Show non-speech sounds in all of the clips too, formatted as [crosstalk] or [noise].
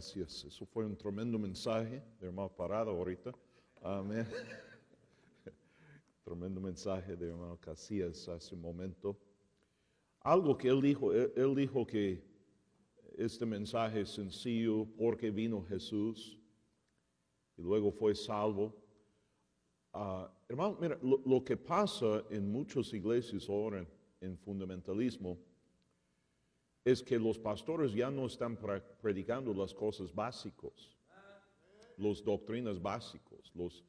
Gracias. Eso fue un tremendo mensaje de hermano Parado ahorita. Amén. tremendo mensaje de hermano Casillas hace un momento. Algo que él dijo, él, dijo que este mensaje es sencillo porque vino Jesús y luego fue salvo. Ah, hermano, mira, lo, lo que pasa en muchas iglesias ahora en, en fundamentalismo es que los pastores ya no están predicando las cosas básicas, las doctrinas básicos, los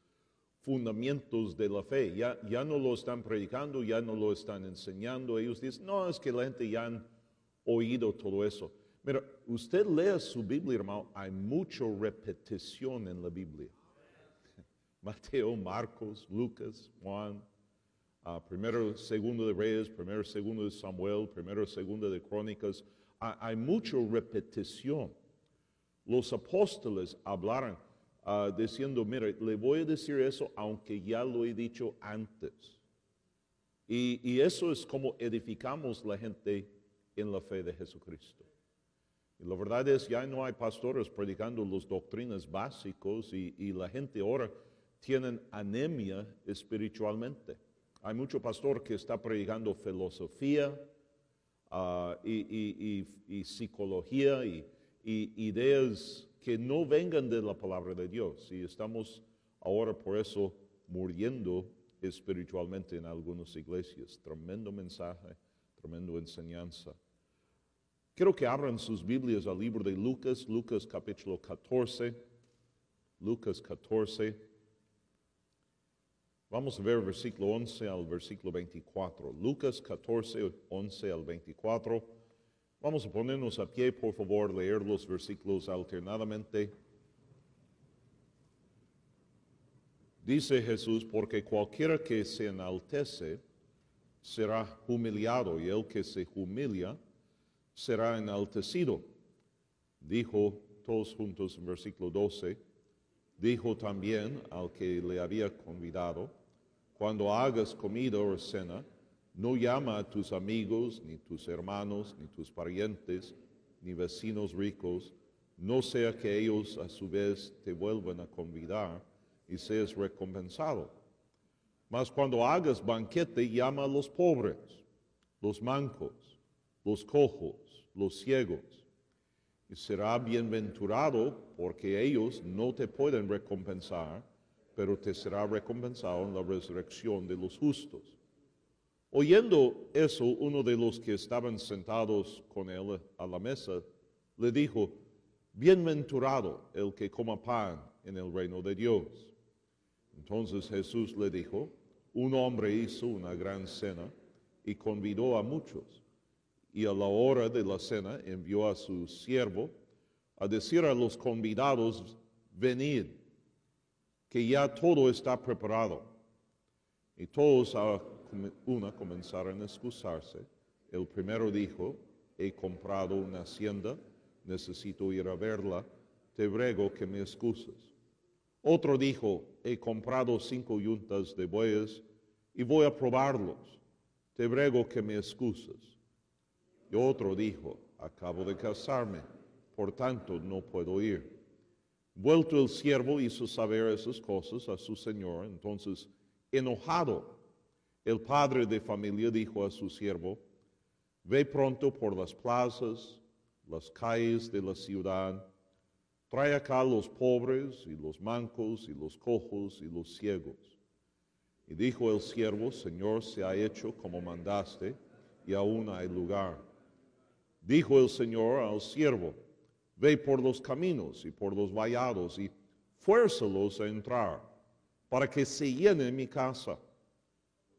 fundamentos de la fe. Ya, ya no lo están predicando, ya no lo están enseñando. Ellos dicen, no, es que la gente ya han oído todo eso. Mira, usted lea su Biblia, hermano, hay mucha repetición en la Biblia. [laughs] Mateo, Marcos, Lucas, Juan, Ah, primero, segundo de Reyes, primero, segundo de Samuel, primero, segundo de Crónicas. Hay mucha repetición. Los apóstoles hablaron ah, diciendo, mira, le voy a decir eso aunque ya lo he dicho antes. Y, eso es como edificamos la gente en la fe de Jesucristo. Y la verdad es, ya no hay pastores predicando las doctrinas básicos y, la gente ahora tienen anemia espiritualmente. Hay mucho pastor que está predicando filosofía ah, y, y- psicología y ideas que no vengan de la palabra de Dios. Y estamos ahora por eso muriendo espiritualmente en algunas iglesias. Tremendo mensaje, tremendo enseñanza. Quiero que abran sus Biblias al libro de Lucas, Lucas capítulo 14, Lucas 14. Vamos a ver versículo 11 al versículo 24. Lucas 14, 11 al 24. Vamos a ponernos a pie, por favor, leer los versículos alternadamente. Dice Jesús, porque cualquiera que se enaltece será humillado y el que se humilia será enaltecido. Dijo todos juntos en versículo 12, dijo también al que le había convidado, cuando hagas comida o cena, no llama a tus amigos, ni tus hermanos, ni tus parientes, ni vecinos ricos, no sea que ellos a su vez te vuelvan a convidar y seas recompensado. Mas cuando hagas banquete, llama a los pobres, los mancos, los cojos, los ciegos, y será bienaventurado porque ellos no te pueden recompensar, pero te será recompensado en la resurrección de los justos. Oyendo eso, uno de los que estaban sentados con él a la mesa le dijo, Bienaventurado el que coma pan en el reino de Dios. Entonces Jesús le dijo, un hombre hizo una gran cena y convidó a muchos. Y a la hora de la cena envió a su siervo a decir a los convidados, venid, que ya todo está preparado. Y todos a una comenzaron a excusarse. El primero dijo, he comprado una hacienda, necesito ir a verla, te ruego que me excuses. Otro dijo, he comprado cinco yuntas de bueyes y voy a probarlos, te ruego que me excuses. Y otro dijo, acabo de casarme, por tanto no puedo ir. Vuelto el siervo hizo saber esas cosas a su señor, entonces enojado, el padre de familia dijo a su siervo, ve pronto por las plazas, las calles de la ciudad, trae acá los pobres y los mancos y los cojos y los ciegos. Y dijo el siervo, Señor, se ha hecho como mandaste, y aún hay lugar. Dijo el Señor al siervo, ve por los caminos y por los vallados y fuérzalos a entrar, para que se llene mi casa.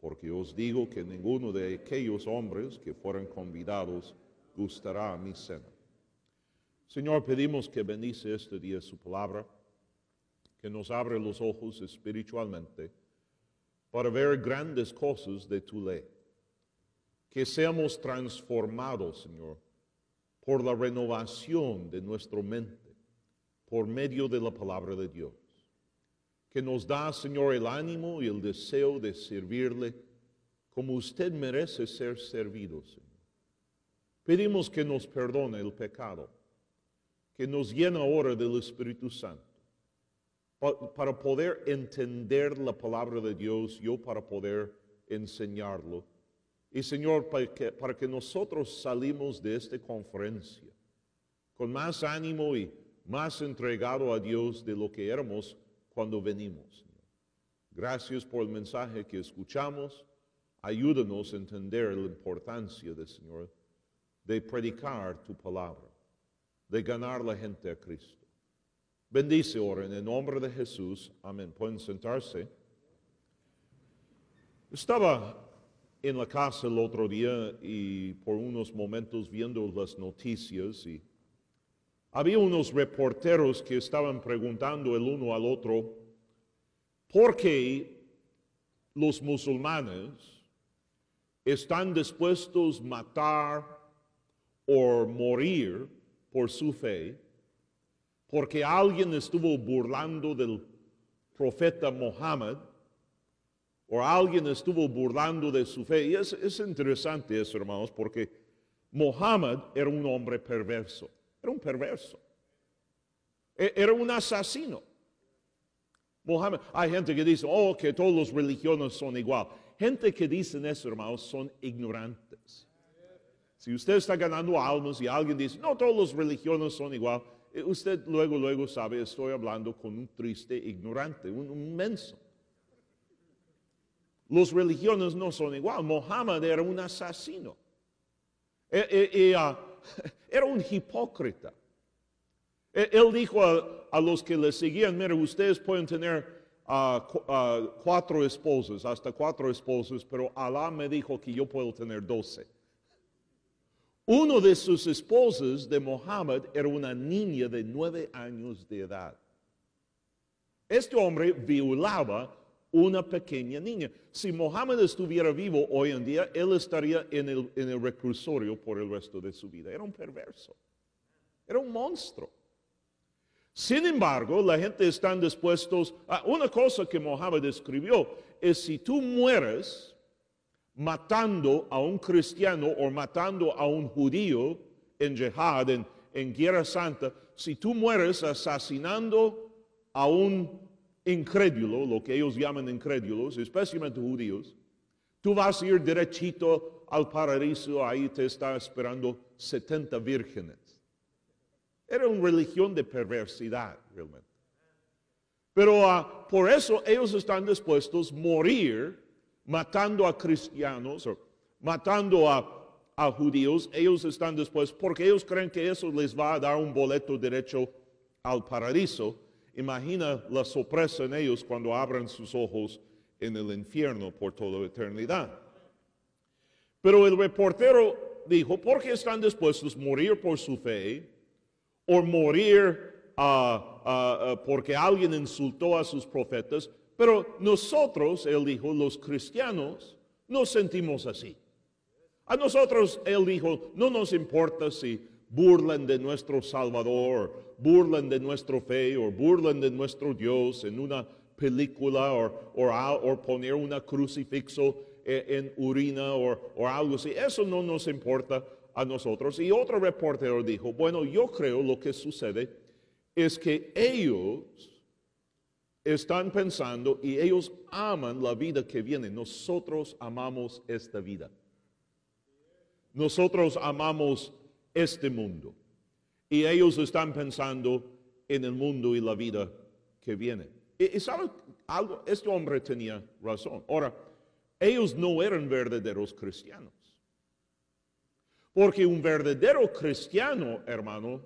Porque os digo que ninguno de aquellos hombres que fueron convidados gustará mi cena. Señor, pedimos que bendice este día su palabra, que nos abre los ojos espiritualmente para ver grandes cosas de tu ley. Que seamos transformados, Señor, por la renovación de nuestra mente, por medio de la palabra de Dios. Que nos da, Señor, el ánimo y el deseo de servirle como usted merece ser servido, Señor. Pedimos que nos perdone el pecado, que nos llena ahora del Espíritu Santo, pa- para poder entender la palabra de Dios, yo para poder enseñarlo. Y Señor, para que, para que nosotros salimos de esta conferencia con más ánimo y más entregado a Dios de lo que éramos cuando venimos. Gracias por el mensaje que escuchamos. Ayúdanos a entender la importancia del Señor de predicar tu palabra, de ganar la gente a Cristo. Bendice ahora en el nombre de Jesús. Amén. Pueden sentarse. Estaba en la casa el otro día y por unos momentos viendo las noticias y había unos reporteros que estaban preguntando el uno al otro por qué los musulmanes están dispuestos a matar o morir por su fe porque alguien estuvo burlando del profeta Mohammed o alguien estuvo burlando de su fe. Y es, es interesante eso, hermanos, porque Mohammed era un hombre perverso, era un perverso, E- era un asesino. Mohammed, hay gente que dice, oh, que todos los religiones son igual. Gente que dicen eso, hermanos, son ignorantes. Si usted está ganando almas y alguien dice, no, todos los religiones son igual, eh, usted luego, luego sabe, estoy hablando con un triste ignorante, un, un menso. Los religiones no son igual. Mohammed era un asesino. E- e- y, ah, [laughs] era un hipócrita. E- Él dijo a, a los que le seguían, mire, ustedes pueden tener ah, ah, cuatro esposas, hasta cuatro esposas, pero Alá me dijo que yo puedo tener doce. Uno de sus esposas de Mohammed era una niña de nueve años de edad. Este hombre violaba una pequeña niña. Si Mohammed estuviera vivo hoy en día, él estaría en el, en el reclusorio por el resto de su vida. Era un perverso. Era un monstruo. Sin embargo, la gente está dispuestos a una cosa que Mohammed escribió es si tú mueres matando a un cristiano o matando a un judío en jihad, en, en guerra santa, si tú mueres asesinando a un incrédulo, lo que ellos llaman incrédulos, especialmente judíos, tú vas a ir derechito al paraíso, ahí te está esperando 70 vírgenes. Era una religión de perversidad, realmente. Pero ah, por eso ellos están dispuestos a morir matando a cristianos o matando a, a judíos. Ellos están dispuestos porque ellos creen que eso les va a dar un boleto derecho al paraíso. Imagina la sorpresa en ellos cuando abran sus ojos en el infierno por toda la eternidad. Pero el reportero dijo, ¿por qué están dispuestos a morir por su fe o morir ah, ah, ah, porque alguien insultó a sus profetas? Pero nosotros, él dijo, los cristianos, nos sentimos así. A nosotros, él dijo, no nos importa si burlan de nuestro Salvador, burlan de nuestra fe o burlan de nuestro Dios en una película o, poner una crucifixo e- en, urina o algo así. Eso no nos importa a nosotros. Y otro reportero dijo, bueno, yo creo lo que sucede es que ellos están pensando y ellos aman la vida que viene. Nosotros amamos esta vida. Nosotros amamos este mundo. Y ellos están pensando en el mundo y la vida que viene. Y, ¿sabe algo? Este hombre tenía razón. Ahora, ellos no eran verdaderos cristianos. Porque un verdadero cristiano, hermano,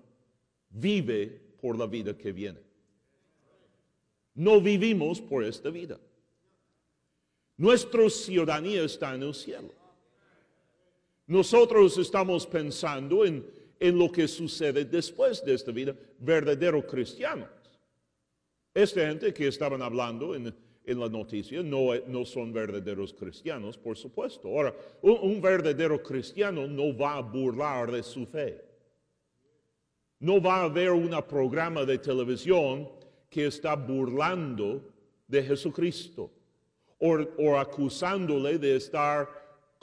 vive por la vida que viene. No vivimos por esta vida. Nuestra ciudadanía está en el cielo. Nosotros estamos pensando en, en lo que sucede después de esta vida, verdaderos cristianos. Esta gente que estaban hablando en, en la noticia no, no son verdaderos cristianos, por supuesto. Ahora, un, verdadero cristiano no va a burlar de su fe. No va a haber un programa de televisión que está burlando de Jesucristo o, o acusándole de estar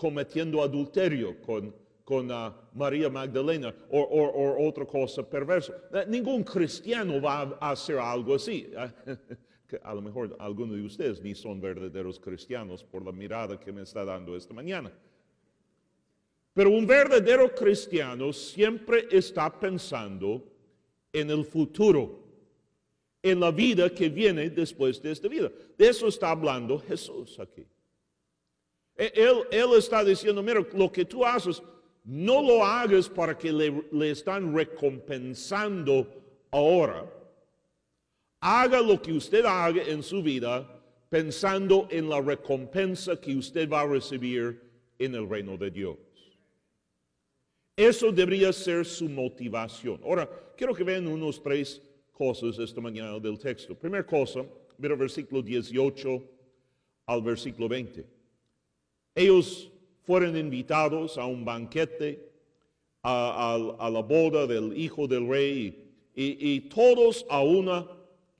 cometiendo adulterio con, con ah, María Magdalena o, o- o otra cosa perversa. Eh, Ningún cristiano va a hacer algo así. [laughs] Que a lo mejor algunos de ustedes ni son verdaderos cristianos por la mirada que me está dando esta mañana. Pero un verdadero cristiano siempre está pensando en el futuro, en la vida que viene después de esta vida. De eso está hablando Jesús aquí. E- Él, está diciendo, mira, lo que tú haces, no lo hagas para que le, le están recompensando ahora. Haga lo que usted haga en su vida pensando en la recompensa que usted va a recibir en el reino de Dios. Eso debería ser su motivación. Ahora, quiero que vean unos tres cosas esta mañana del texto. Primera cosa, mira versículo 18 al versículo 20. Ellos fueron invitados a un banquete, a, la boda del hijo del rey, y, y todos a una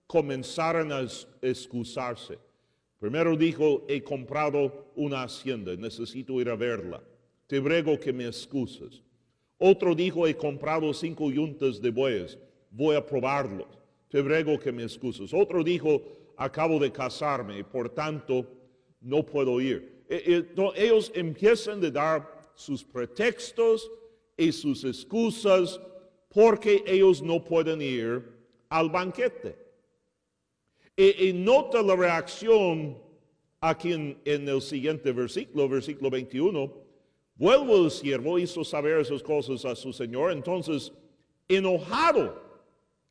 comenzaron a excusarse. Primero dijo, he comprado una hacienda, necesito ir a verla. Te ruego que me excuses. Otro dijo, he comprado cinco yuntas de bueyes, voy a probarlos. Te ruego que me excuses. Otro dijo, acabo de casarme por tanto no puedo ir. E- e- Ellos empiezan a dar sus pretextos y sus excusas porque ellos no pueden ir al banquete. Y, y nota la reacción aquí en, en el siguiente versículo, versículo 21. Vuelvo el siervo, hizo saber esas cosas a su señor, entonces enojado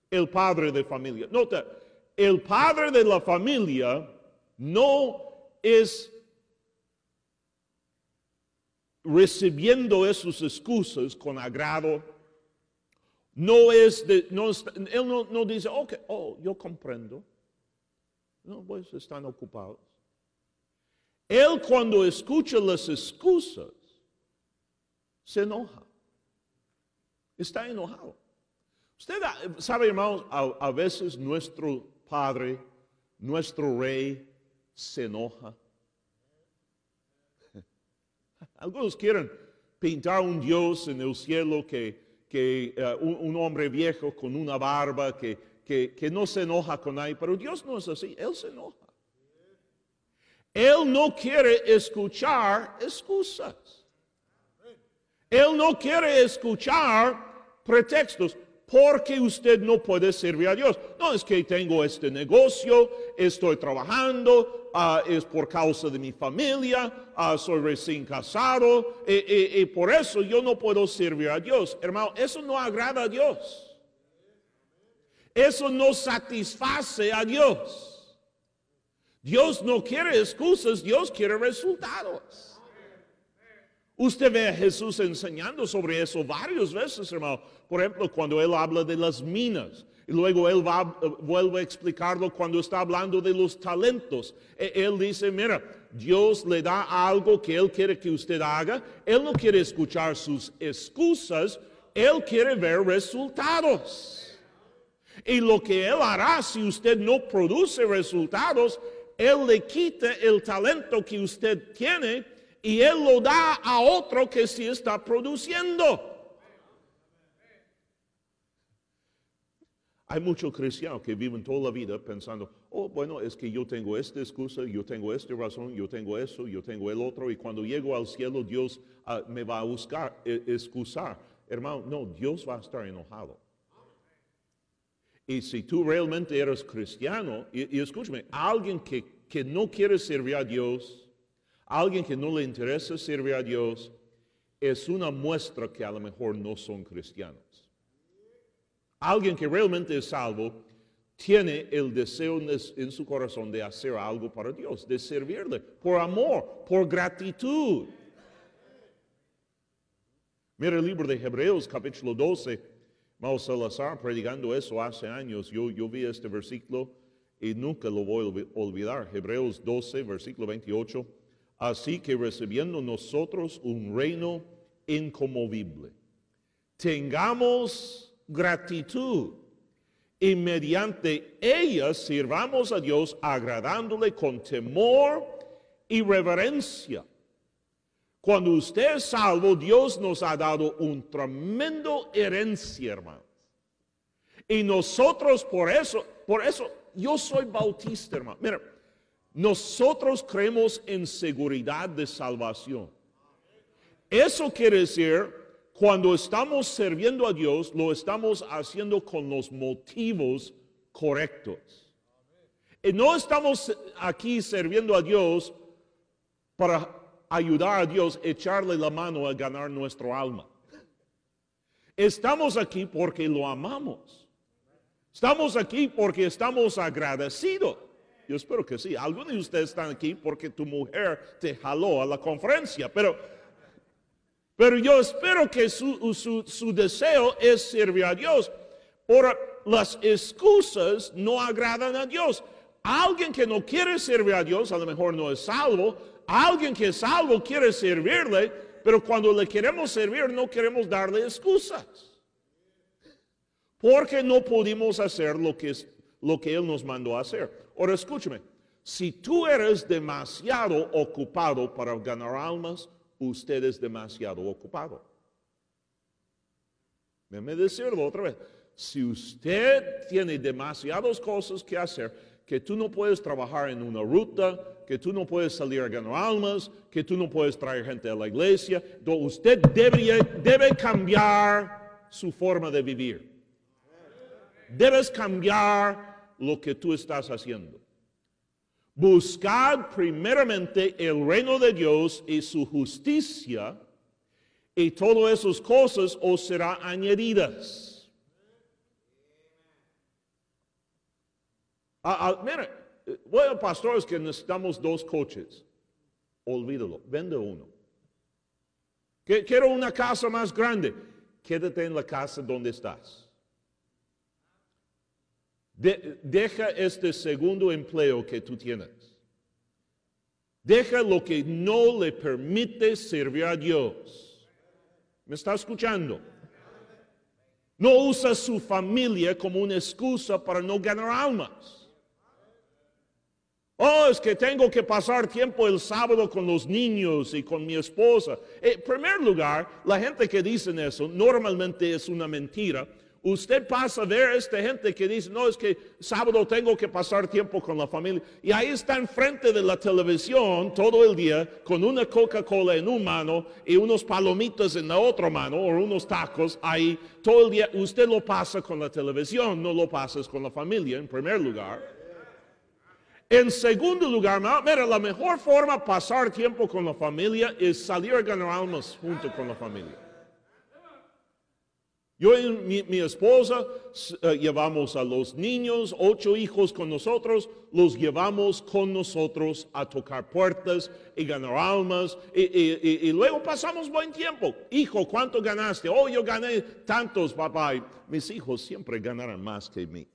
el padre de familia. Nota, el padre de la familia no es recibiendo esas excusas con agrado. No es de, no está- él no, no dice, ok, oh, yo comprendo. No, pues están ocupados. Él cuando escucha las excusas, se enoja. Está enojado. Usted ah, sabe, hermanos, a veces nuestro Padre, nuestro Rey, se enoja. Algunos quieren pintar un Dios en el cielo que, que eh, un, un hombre viejo con una barba que, que, que no se enoja con nadie, pero Dios no es así, Él se enoja. Él no quiere escuchar excusas. Él no quiere escuchar pretextos porque usted no puede servir a Dios. No es que tengo este negocio, estoy trabajando, ah, es por causa de mi familia, ah, soy recién casado y, y- y por eso yo no puedo servir a Dios. Hermano, eso no agrada a Dios. Eso no satisface a Dios. Dios no quiere excusas, Dios quiere resultados. Usted ve a Jesús enseñando sobre eso varias veces, hermano. Por ejemplo, cuando él habla de las minas. Luego él va, vuelve a explicarlo cuando está hablando de los talentos. E- Él dice, mira, Dios le da algo que Él quiere que usted haga. Él no quiere escuchar sus excusas. Él quiere ver resultados. Y lo que Él hará si usted no produce resultados, Él le quita el talento que usted tiene y Él lo da a otro que sí está produciendo. Hay muchos cristianos que viven toda la vida pensando, oh, bueno, es que yo tengo esta excusa, yo tengo esta razón, yo tengo eso, yo tengo el otro, y cuando llego al cielo Dios ah, me va a buscar, eh, excusar. Hermano, no, Dios va a estar enojado. Y si tú realmente eres cristiano, y, y escúchame, alguien que, que no quiere servir a Dios, alguien que no le interesa servir a Dios, es una muestra que a lo mejor no son cristianos. Alguien que realmente es salvo tiene el deseo en, su corazón de hacer algo para Dios, de servirle, por amor, por gratitud. Mira el libro de Hebreos, capítulo 12. Mao Salazar predicando eso hace años. Yo, yo vi este versículo y nunca lo voy a olvi- olvidar. Hebreos 12, versículo 28. Así que recibiendo nosotros un reino inconmovible, tengamos gratitud y mediante ella sirvamos a Dios agradándole con temor y reverencia Cuando usted es salvo, Dios nos ha dado un tremendo herencia, hermanos. Y nosotros por eso, por eso, yo soy bautista, hermano. Mira, nosotros creemos en seguridad de salvación. Eso quiere decir, cuando estamos sirviendo a Dios, lo estamos haciendo con los motivos correctos. Y no estamos aquí sirviendo a Dios para ayudar a Dios, echarle la mano a ganar nuestro alma. Estamos aquí porque lo amamos. Estamos aquí porque estamos agradecidos. Yo espero que sí. Algunos de ustedes están aquí porque tu mujer te jaló a la conferencia, pero, pero yo espero que su, su, deseo es servir a Dios. Ahora, las excusas no agradan a Dios. Alguien que no quiere servir a Dios, a lo mejor no es salvo. Alguien que es salvo quiere servirle, pero cuando le queremos servir no queremos darle excusas. Porque no pudimos hacer lo que, lo que Él nos mandó a hacer. Ahora escúchame, si tú eres demasiado ocupado para ganar almas, usted es demasiado ocupado. Déjeme decirlo otra vez. Si usted tiene demasiadas cosas que hacer, que tú no puedes trabajar en una ruta, que tú no puedes salir a ganar almas, que tú no puedes traer gente a la iglesia, usted debe cambiar su forma de vivir. Debes cambiar lo que tú estás haciendo. Buscad primeramente el reino de Dios y su justicia, y todas esas cosas os serán añadidas. Ah, ah, mira, bueno, pastores, que necesitamos dos coches. Olvídalo, vende uno. quiero una casa más grande. Quédate en la casa donde estás deja este segundo empleo que tú tienes. Deja lo que no le permite servir a Dios. ¿Me está escuchando? No usa su familia como una excusa para no ganar almas. Oh, es que tengo que pasar tiempo el sábado con los niños y con mi esposa. En primer lugar, la gente que dice eso normalmente es una mentira Usted pasa a ver a esta gente que dice, no, es que sábado tengo que pasar tiempo con la familia. Y ahí está enfrente de la televisión todo el día con una Coca-Cola en una mano y unos palomitas en la otra mano o unos tacos ahí. Todo el día usted lo pasa con la televisión, no lo pasas con la familia en primer lugar. En segundo lugar, mira, la mejor forma de pasar tiempo con la familia es salir a ganar almas junto con la familia. Yo y mi, esposa eh, llevamos a los niños, ocho hijos con nosotros, los llevamos con nosotros a tocar puertas y ganar almas. Y, luego pasamos buen tiempo. Hijo, ¿cuánto ganaste? Oh, yo gané tantos, papá. mis hijos siempre ganarán más que mí.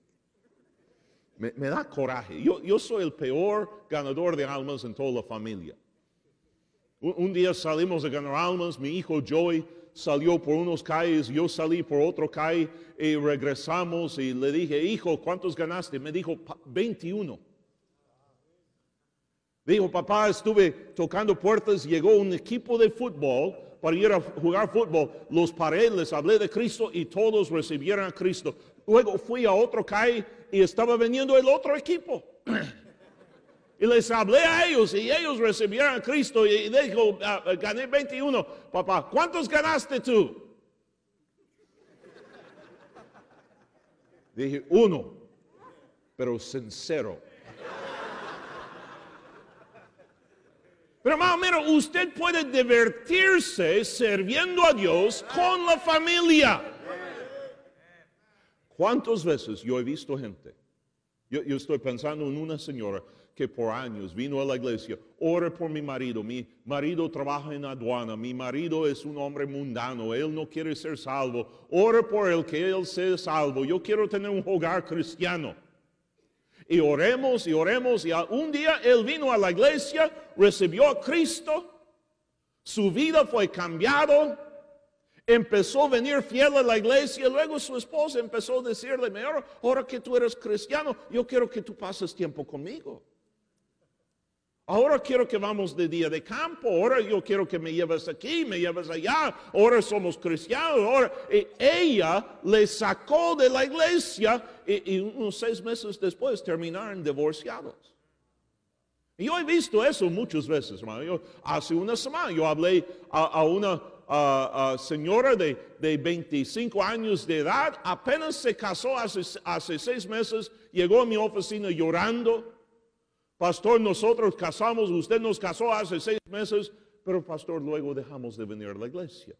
Me, da coraje. Yo, yo, soy el peor ganador de almas en toda la familia. Un, un día salimos a ganar almas, mi hijo Joey salió por unos calles, yo salí por otro calle y regresamos y le dije, hijo, ¿cuántos ganaste? Me dijo, 21. Dijo, papá, estuve tocando puertas, llegó un equipo de fútbol para ir a jugar fútbol, los paré, les hablé de Cristo y todos recibieron a Cristo. Luego fui a otro calle y estaba veniendo el otro equipo. [clears throat] Y les hablé a ellos y ellos recibieron a Cristo y dijo, ah, gané 21. Papá, ¿cuántos ganaste tú? Dije, uno, pero sincero. Pero más o menos, usted puede divertirse sirviendo a Dios con la familia. ¿Cuántas veces yo he visto gente? yo estoy pensando en una señora que por años vino a la iglesia, ore por mi marido, mi marido trabaja en aduana, mi marido es un hombre mundano, él no quiere ser salvo, ore por él que él sea salvo, yo quiero tener un hogar cristiano. Y oremos y oremos y un día él vino a la iglesia, recibió a Cristo, su vida fue cambiado, empezó a venir fiel a la iglesia, y luego su esposa empezó a decirle, ahora que tú eres cristiano, yo quiero que tú pases tiempo conmigo. Ahora quiero que vamos de día de campo, ahora yo quiero que me lleves aquí, me lleves allá, ahora somos cristianos, ahora ella le sacó de la iglesia y, unos seis meses después terminaron divorciados. Yo he visto eso muchas veces, hace una semana yo hablé a, una señora de, de, 25 años de edad, apenas se casó hace seis meses, llegó a mi oficina llorando Pastor, nosotros casamos, usted nos casó hace seis meses, pero pastor, luego dejamos de venir a la iglesia.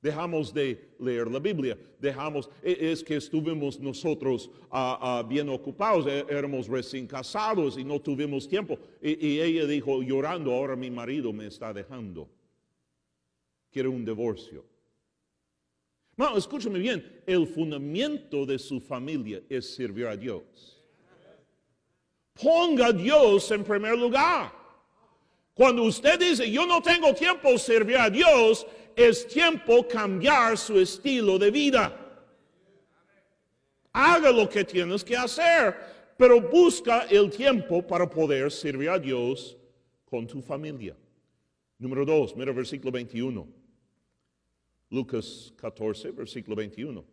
Dejamos de leer la Biblia, dejamos, e, es que estuvimos nosotros ah, ah, bien ocupados, e, éramos recién casados y no tuvimos tiempo. Y, ella dijo, llorando, ahora mi marido me está dejando. Quiere un divorcio. No, escúchame bien, el fundamento de su familia es servir a Dios. Ponga a Dios en primer lugar. Cuando usted dice, yo no tengo tiempo de servir a Dios, es tiempo cambiar su estilo de vida. Haga lo que tienes que hacer, pero busca el tiempo para poder servir a Dios con tu familia. Número dos, mira versículo 21. Lucas 14, versículo 21.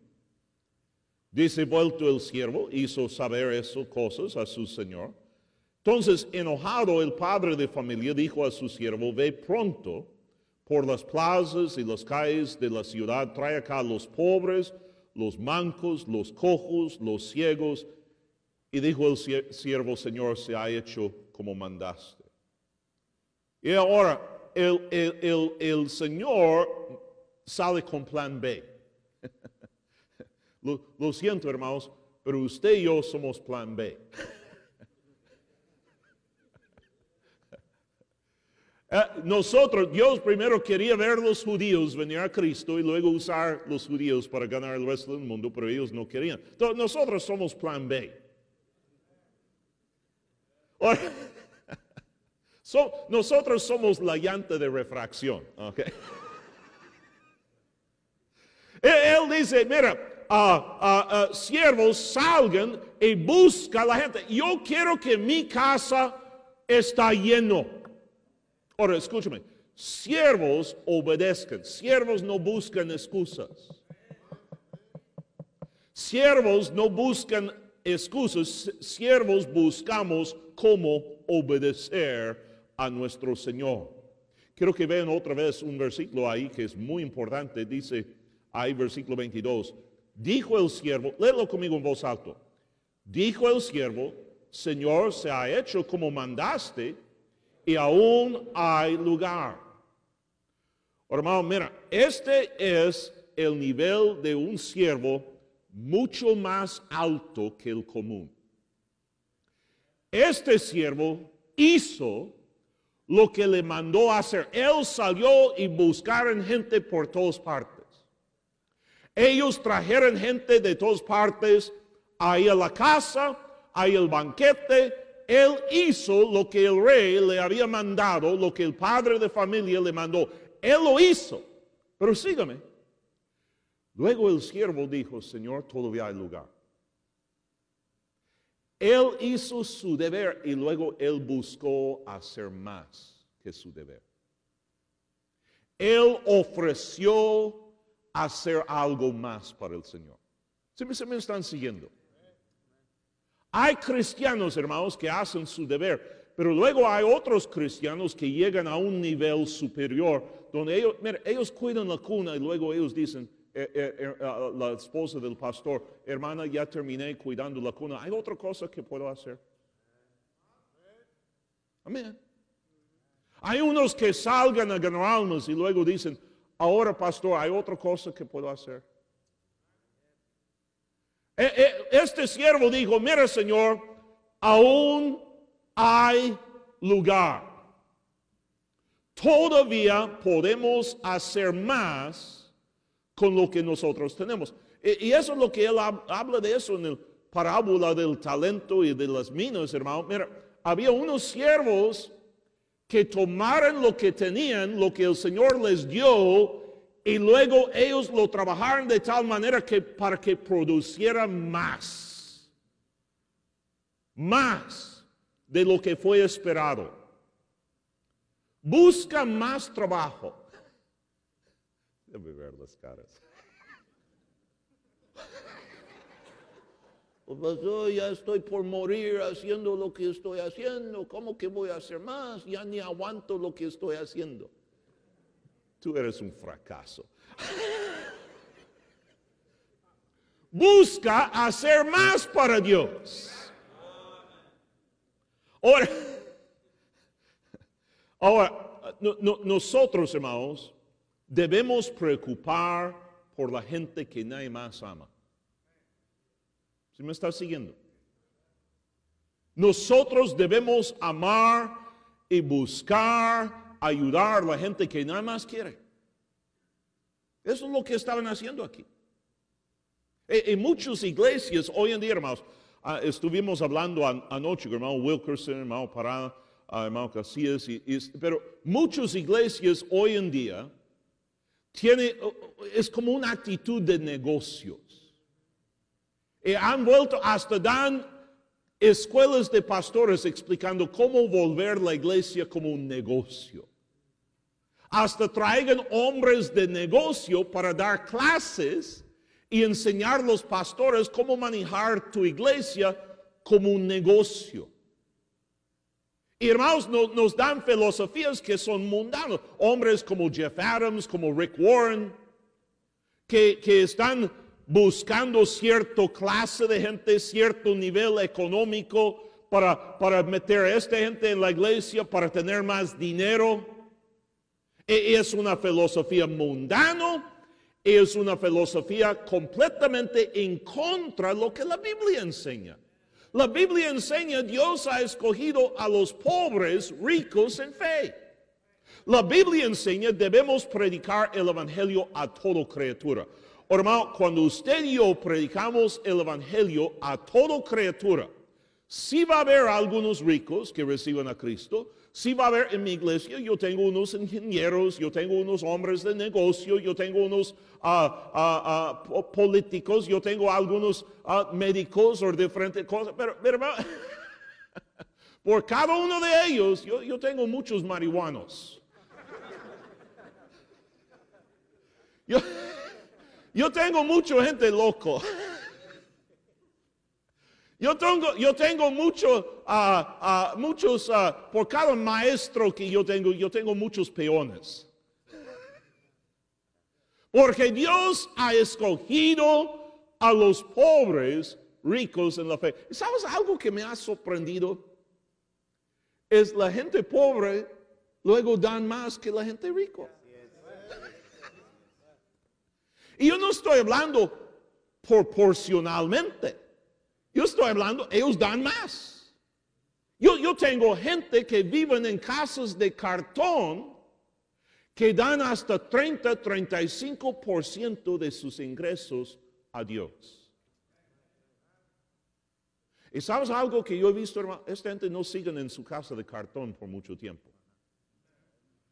Dice, vuelto el siervo, hizo saber esas cosas a su señor. Entonces, enojado, el padre de familia dijo a su siervo, ve pronto por las plazas y las calles de la ciudad, trae acá los pobres, los mancos, los cojos, los ciegos. Y dijo el siervo, Señor, se ha hecho como mandaste. Y ahora el, el Señor sale con plan B. Lo, siento, hermanos, pero usted y yo somos plan B. [laughs] Eh, nosotros, Dios primero quería ver los judíos venir a Cristo y luego usar los judíos para ganar el resto del mundo, pero ellos no querían. Entonces, nosotros somos plan B. [laughs] nosotros somos la llanta de refracción. Okay? [laughs] Él dice, mira, siervos salgan y busca a la gente. Yo quiero que mi casa está lleno. Ahora, escúchame. Siervos obedezcan. Siervos no buscan excusas. Siervos no buscan excusas. Siervos buscamos cómo obedecer a nuestro Señor. Quiero que vean otra vez un versículo ahí que es muy importante. Dice ahí versículo 22. Dijo el siervo, léelo conmigo en voz alta. Dijo el siervo, Señor, se ha hecho como mandaste y aún hay lugar. Hermano, mira, este es el nivel de un siervo mucho más alto que el común. Este siervo hizo lo que le mandó hacer. Él salió y buscaron gente por todas partes. Ellos trajeron gente de todas partes ahí a la casa, ahí el banquete. Él hizo lo que el rey le había mandado, lo que el padre de familia le mandó. Él lo hizo. Pero sígame. Luego el siervo dijo, Señor, todavía hay lugar. Él hizo su deber y luego él buscó hacer más que su deber. Él ofreció hacer algo más para el Señor. ¿Se me, están siguiendo? Hay cristianos, hermanos, que hacen su deber, pero luego hay otros cristianos que llegan a un nivel superior, donde ellos, mira, ellos cuidan la cuna y luego ellos dicen, eh, eh, eh, la esposa del pastor, hermana, ya terminé cuidando la cuna, ¿hay otra cosa que puedo hacer? Amén. Hay unos que salgan a ganar almas y luego dicen, Ahora, pastor, hay otra cosa que puedo hacer. E, e, este siervo dijo, mira Señor, aún hay lugar. Todavía podemos hacer más con lo que nosotros tenemos. E, y, eso es lo que él habla de eso en el parábola del talento y de las minas, hermano. Mira, había unos siervos que tomaran lo que tenían, lo que el Señor les dio, y luego ellos lo trabajaron de tal manera que para que produciera más. Más. de lo que fue esperado. Busca más trabajo. Debe ver las caras. Pues yo ya estoy por morir haciendo lo que estoy haciendo. ¿Cómo que voy a hacer más? Ya ni aguanto lo que estoy haciendo. Tú eres un fracaso. [laughs] Busca hacer más para Dios. Ahora, [laughs] ahora nosotros, hermanos, debemos preocupar por la gente que nadie más ama. ¿Sí me está siguiendo? Nosotros debemos amar y buscar ayudar a la gente que nada más quiere. Eso es lo que estaban haciendo aquí. En, muchas iglesias hoy en día, hermanos, ah, estuvimos hablando anoche, hermano Wilkerson, hermano Parada, ah, hermano Casillas, pero muchas iglesias hoy en día tiene, es como una actitud de negocios. Y han vuelto hasta dan escuelas de pastores explicando cómo volver la iglesia como un negocio. Hasta traigan hombres de negocio para dar clases y enseñar a los pastores cómo manejar tu iglesia como un negocio. Y hermanos, nos dan filosofías que son mundanos. Hombres como Jeff Adams, como Rick Warren, que, que están buscando cierta clase de gente, cierto nivel económico para, para meter a esta gente en la iglesia, para tener más dinero. E, es una filosofía mundana es una filosofía completamente en contra de lo que la Biblia enseña. La Biblia enseña Dios ha escogido a los pobres ricos en fe. La Biblia enseña debemos predicar el Evangelio a toda criatura. Hermano, cuando usted y yo predicamos el Evangelio a toda criatura, si va a haber algunos ricos que reciban a Cristo, si va a haber en mi iglesia, yo tengo unos ingenieros, yo tengo unos hombres de negocio, yo tengo unos ah, ah, ah, políticos, yo tengo algunos médicos o diferentes cosas, pero, [laughs] por cada uno de ellos yo, yo tengo muchos marihuanos. [laughs] Yo, yo tengo mucha gente loco. Yo tengo, yo tengo mucho, uh, uh, muchos, uh, por cada maestro que yo tengo, yo tengo muchos peones. Porque Dios ha escogido a los pobres ricos en la fe. ¿Sabes algo que me ha sorprendido? Es la gente pobre, luego dan más que la gente rico. Y yo no estoy hablando proporcionalmente. Yo estoy hablando, ellos dan más. Yo, yo tengo gente que viven en casas de cartón que dan hasta 30, 35% de sus ingresos a Dios. Y sabes algo que yo he visto, hermano, esta gente no sigue en su casa de cartón por mucho tiempo.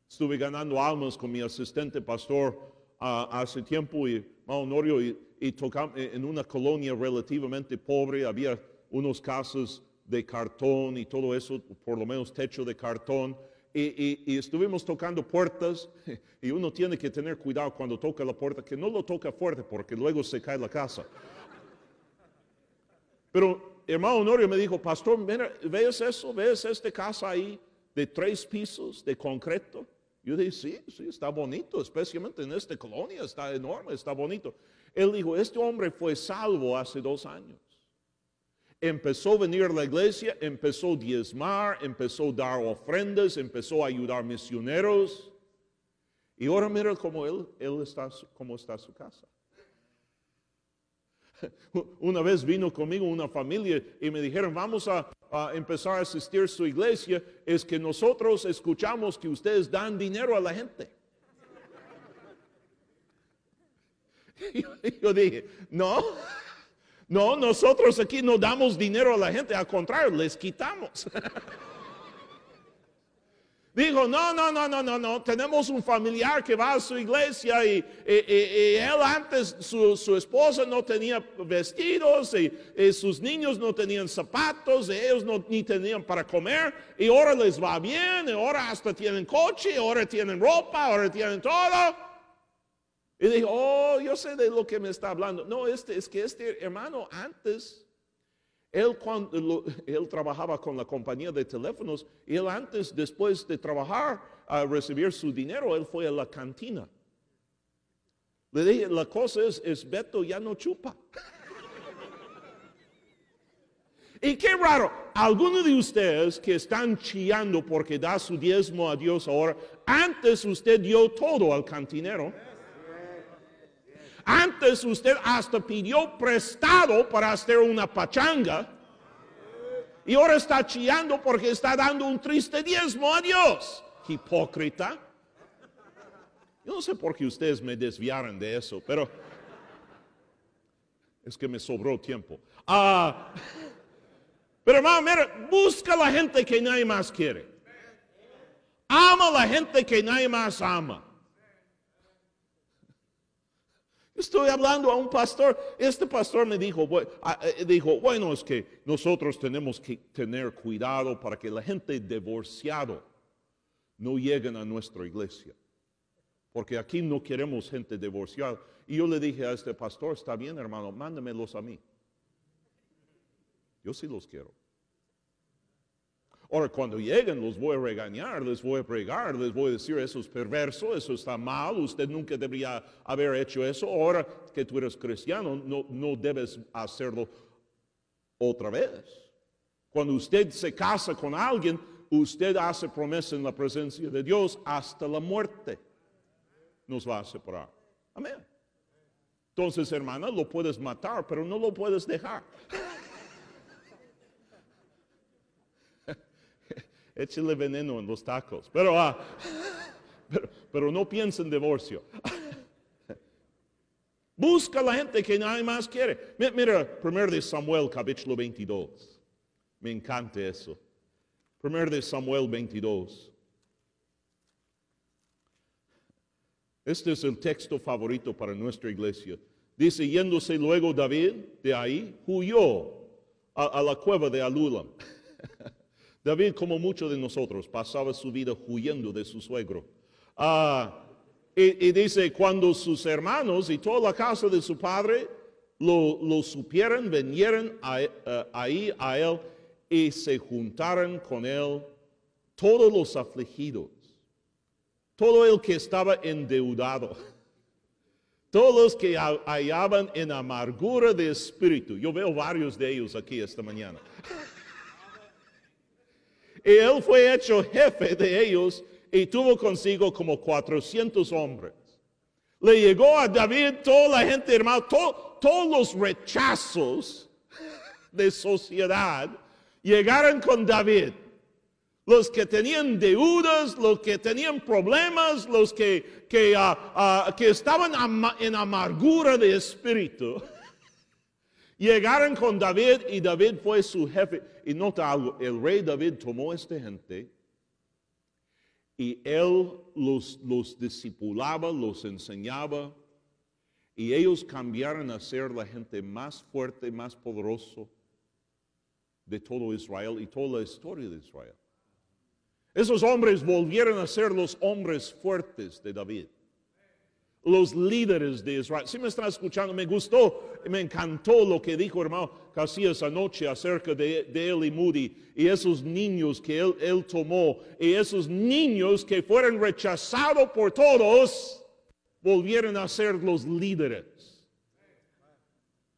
Estuve ganando almas con mi asistente pastor hace tiempo y Honorio y tocamos en una colonia relativamente pobre, había unos casas de cartón y todo eso, por lo menos techo de cartón. Y, estuvimos tocando puertas [laughs] y uno tiene que tener cuidado cuando toca la puerta, que no lo toca fuerte porque luego se cae la casa. Pero hermano Honorio me dijo, pastor, ¿ves eso? ¿Ves esta casa ahí de tres pisos de concreto? Yo dije, sí, sí, está bonito, especialmente en esta colonia, está enorme, está bonito. Él dijo, este hombre fue salvo hace dos años. Empezó a venir a la iglesia, empezó a diezmar, empezó a dar ofrendas, empezó a ayudar misioneros. Y ahora mira cómo él, él está, cómo está su casa. [laughs] Una vez vino conmigo una familia y me dijeron, vamos a, a, empezar a asistir a su iglesia, es que nosotros escuchamos que ustedes dan dinero a la gente. [laughs] Yo, dije, no, no, nosotros aquí no damos dinero a la gente, al contrario, les quitamos. [laughs] Dijo, no, no, no, no, no, no, tenemos un familiar que va a su iglesia y, él antes, su, esposa no tenía vestidos y, sus niños no tenían zapatos y ellos no, ni tenían para comer y ahora les va bien y ahora hasta tienen coche, ahora tienen ropa, ahora tienen todo. Y dijo, oh, yo sé de lo que me está hablando. No, este, es que este hermano antes él, cuando, él trabajaba con la compañía de teléfonos y él antes, después de trabajar, a recibir su dinero, él fue a la cantina. Le dije, la cosa es, es Beto ya no chupa. y qué raro, algunos de ustedes que están chillando porque da su diezmo a Dios ahora, antes usted dio todo al cantinero. Antes usted hasta pidió prestado para hacer una pachanga. Y ahora está chillando porque está dando un triste diezmo a Dios. Hipócrita. Yo no sé por qué ustedes me desviaron de eso, pero es que me sobró tiempo. Ah, pero hermano, mira, busca la gente que nadie más quiere. Ama a la gente que nadie más ama. Estoy hablando a un pastor. Este pastor me dijo, eh, dijo, bueno, es que nosotros tenemos que tener cuidado para que la gente divorciado no lleguen a nuestra iglesia. Porque aquí no queremos gente divorciada. Y yo le dije a este pastor, está bien hermano, mándamelos a mí. Yo sí los quiero. Ahora, cuando lleguen, los voy a regañar, les voy a pregar, les voy a decir, eso es perverso, eso está mal, usted nunca debería haber hecho eso. Ahora que tú eres cristiano, no, no debes hacerlo otra vez. Cuando usted se casa con alguien, usted hace promesa en la presencia de Dios hasta la muerte. Nos va a separar. Amén. Entonces, hermana, lo puedes matar, pero no lo puedes dejar. Échale veneno en los tacos. Pero, ah, [laughs] pero, no piensa en divorcio. [laughs] Busca a la gente que nadie más quiere. Mira, 1 de Samuel, capítulo 22. Me encanta eso. 1 de Samuel 22. Este es el texto favorito para nuestra iglesia. Dice, yéndose luego David de ahí, huyó a la cueva de Alulam. David, como muchos de nosotros, pasaba su vida huyendo de su suegro. Ah, y, dice, cuando sus hermanos y toda la casa de su padre lo, supieran, vinieran eh, ahí a él y se juntaran con él todos los afligidos, todo el que estaba endeudado, [laughs] todos los que hallaban en amargura de espíritu. Yo veo varios de ellos aquí esta mañana. [laughs] Y él fue hecho jefe de ellos y tuvo consigo como 400 hombres. Le llegó a David toda la gente, hermano, todos los rechazos de sociedad llegaron con David. Los que tenían deudas, los que tenían problemas, los que, que, ah, ah, que estaban en amargura de espíritu. Llegaron con David y David fue su jefe. Y nota algo, el rey David tomó a esta gente y él los, los discipulaba, los enseñaba y ellos cambiaron a ser la gente más fuerte, más poderoso de todo Israel y toda la historia de Israel. Esos hombres volvieron a ser los hombres fuertes de David los líderes de Israel. Si me están escuchando, me gustó, me encantó lo que dijo hermano Casillas anoche acerca de, de él y Moody y esos niños que él, él tomó y esos niños que fueron rechazados por todos, volvieron a ser los líderes.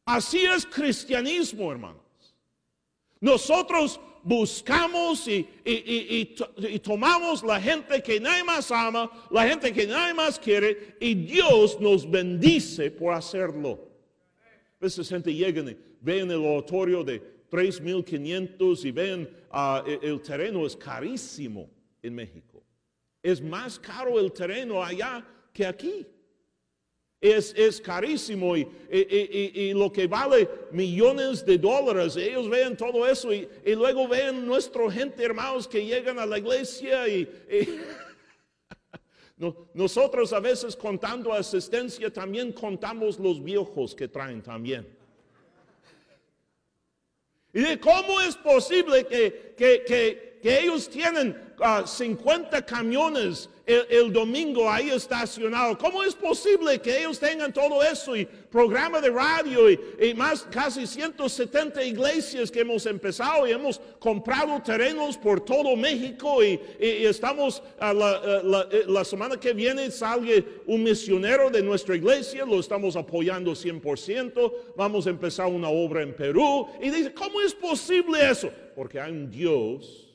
Así es cristianismo, hermanos. Nosotros buscamos y, tomamos la gente que nadie más ama, la gente que nadie más quiere, y Dios nos bendice por hacerlo. A veces gente llega y ven el oratorio de 3.500 y ven uh, el terreno es carísimo en México. Es más caro el terreno allá que aquí. Es, es carísimo y, y- y- lo que vale millones de dólares. Ellos ven todo eso y, luego ven nuestra gente, hermanos, que llegan a la iglesia y, y- [laughs] No- nosotros a veces contando asistencia también contamos los viejos que traen también. Y de cómo es posible que- que- que ellos tienen ah, 50 camiones el, domingo ahí estacionados. ¿Cómo es posible que ellos tengan todo eso y programa de radio y, más casi 170 iglesias que hemos empezado y hemos comprado terrenos por todo México y, estamos ah, la, la- eh, la semana que viene sale un misionero de nuestra iglesia, lo estamos apoyando 100%, vamos a empezar una obra en Perú y dice, ¿cómo es posible eso? Porque hay un Dios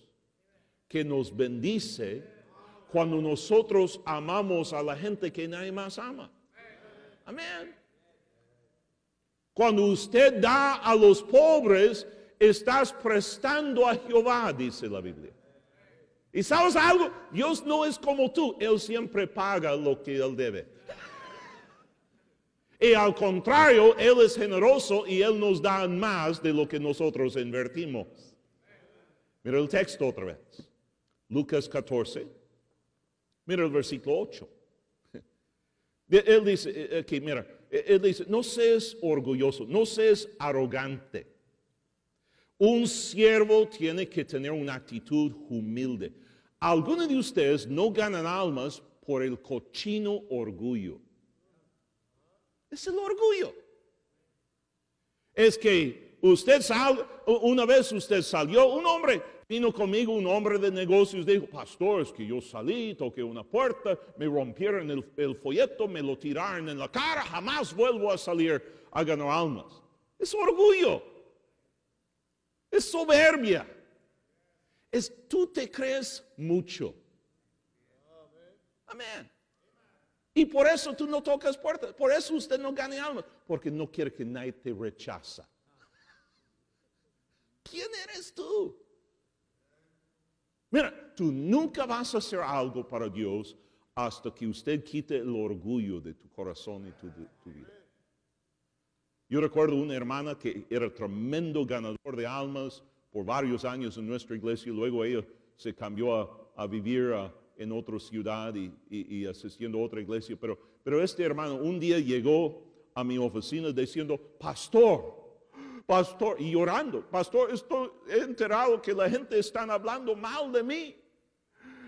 que nos bendice cuando nosotros amamos a la gente que nadie más ama. Amén. Cuando usted da a los pobres, estás prestando a Jehová, dice la Biblia. Y sabes algo, Dios no es como tú, Él siempre paga lo que Él debe. Y al contrario, Él es generoso y Él nos da más de lo que nosotros invertimos. Mira el texto otra vez. Lucas 14. Mira el versículo 8. Él dice, eh, aquí, mira, él dice, no seas orgulloso, no seas arrogante. Un siervo tiene que tener una actitud humilde. Algunos de ustedes no ganan almas por el cochino orgullo. Es el orgullo. Es que usted sal, una vez usted salió, un hombre vino conmigo, un hombre de negocios, dijo, pastor, es que yo salí, toqué una puerta, me rompieron el, folleto, me lo tiraron en la cara, jamás vuelvo a salir a ganar almas. Es orgullo. Es soberbia. Es tú te crees mucho. Amén. Y por eso tú no tocas puertas. Por eso usted no gana almas. Porque no quiere que nadie te rechaza. ¿Quién eres tú? Mira, tú nunca vas a hacer algo para Dios hasta que usted quite el orgullo de tu corazón y tu, vida. Yo recuerdo una hermana que era tremendo ganador de almas por varios años en nuestra iglesia y luego ella se cambió a, vivir en otra ciudad y, y- y asistiendo a otra iglesia. Pero, pero este hermano un día llegó a mi oficina diciendo, pastor, pastor, y llorando, pastor, estoy enterado que la gente está hablando mal de mí.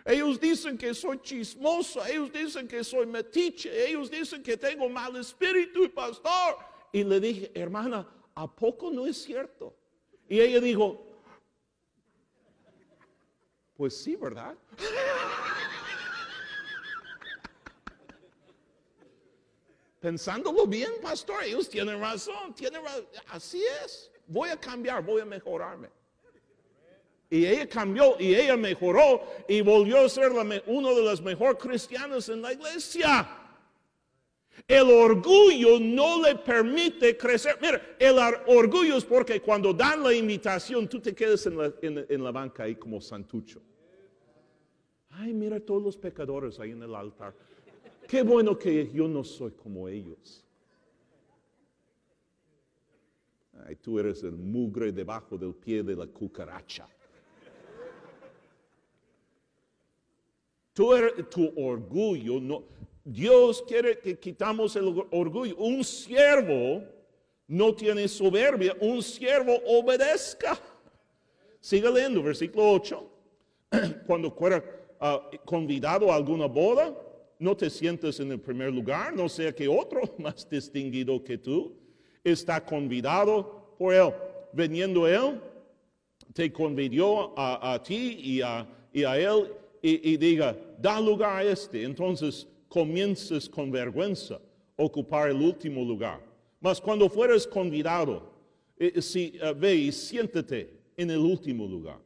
Ellos dicen que soy chismoso, ellos dicen que soy metiche, ellos dicen que tengo mal espíritu pastor. Y le dije, hermana, ¿a poco no es cierto? Y ella dijo, pues sí, ¿verdad? [laughs] Pensándolo bien, pastor, ellos tienen razón, tienen razón. Así es. Voy a cambiar, voy a mejorarme. Y ella cambió y ella mejoró y volvió a ser uno de los mejores cristianos en la iglesia. El orgullo no le permite crecer. Mira, el orgullo es porque cuando dan la invitación tú te quedas en la, en la banca ahí como santucho. Ay, mira todos los pecadores ahí en el altar. Qué bueno que yo no soy como ellos. Ay, tú eres el mugre debajo del pie de la cucaracha. Tu, er- tu orgullo, Dios quiere que quitamos el or- orgullo. Un siervo no tiene soberbia, un siervo obedezca. Sigue leyendo, versículo 8. [clears throat] Cuando fuera ah, convidado a alguna boda, no te sientes en el primer lugar, no sea que otro [laughs] más distinguido que tú está convidado por él. Veniendo él, te convidó a, a ti y a, a él y, diga, da lugar a este. Entonces comiences con vergüenza ocupar el último lugar. Mas cuando fueres convidado, eh, si, eh, ve y siéntate en el último lugar.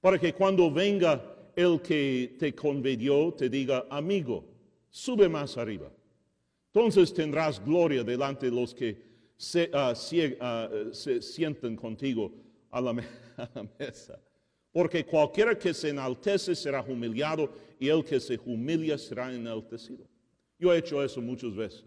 Para que cuando venga el que te convidió, te diga, amigo, sube más arriba. Entonces tendrás gloria delante de los que se, ah, ah, sienten contigo a la, me- [laughs] a la mesa. Porque cualquiera que se enaltece será humillado y el que se humilla será enaltecido. Yo he hecho eso muchas veces.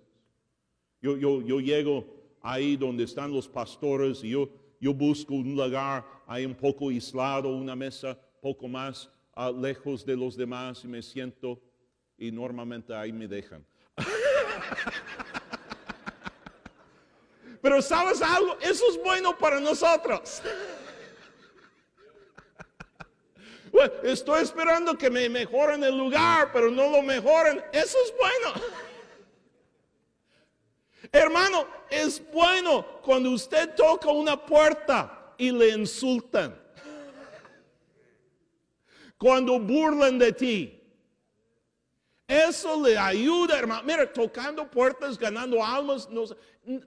Yo, yo, yo llego ahí donde están los pastores y yo, yo busco un lugar ahí un poco aislado, una mesa poco más lejos de los demás y me siento y normalmente ahí me dejan. Pero sabes algo, eso es bueno para nosotros. Estoy esperando que me mejoren el lugar, pero no lo mejoren. Eso es bueno. Hermano, es bueno cuando usted toca una puerta y le insultan. Cuando burlan de ti. Eso le ayuda, hermano. Mira, tocando puertas, ganando almas,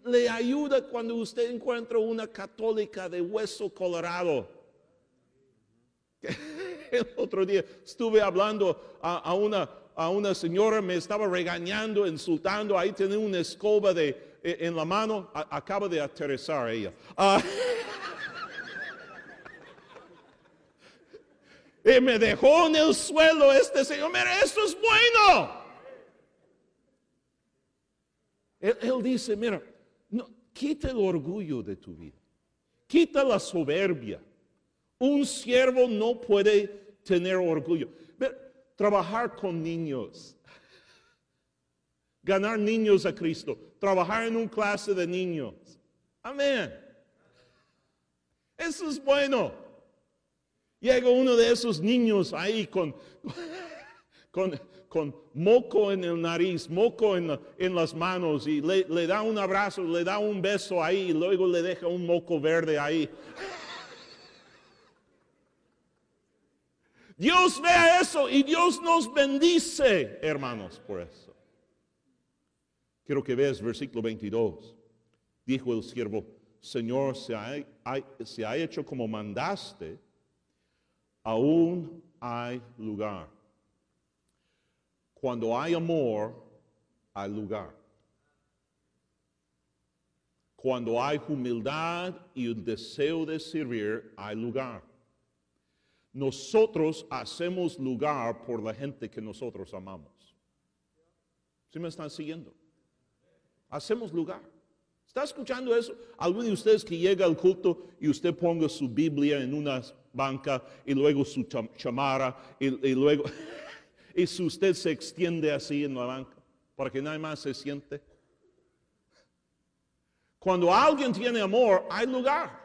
le ayuda cuando usted encuentra una católica de hueso colorado. [laughs] El otro día estuve hablando a, una, señora, me estaba regañando, insultando, ahí tenía una escoba de, e, en la mano, acaba de aterrizar ella. Ah, [laughs] y me dejó en el suelo este señor, mira, esto es bueno. Él, dice, mira, no, quita el orgullo de tu vida, quita la soberbia. Un siervo no puede tener orgullo. trabajar con niños, ganar niños a Cristo, trabajar en un clase de niños. Amén. Eso es bueno. Llega uno de esos niños ahí con, con, con moco en el nariz, moco en, en las manos y le, da un abrazo, le da un beso ahí y luego le deja un moco verde ahí. Dios vea eso y Dios nos bendice, hermanos, por eso. Quiero que veas versículo 22. Dijo el siervo, Señor, se se ha hecho como mandaste, aún hay lugar. Cuando hay amor, hay lugar. Cuando hay humildad y el deseo de servir, hay lugar. Nosotros hacemos lugar por la gente que nosotros amamos. ¿Sí me están siguiendo? Hacemos lugar. ¿Está escuchando eso? Alguno de ustedes que llega al culto y usted ponga su Biblia en una banca y luego su chamara y, luego... [laughs] y si usted se extiende así en la banca para que nadie más se siente. Cuando alguien tiene amor, hay lugar.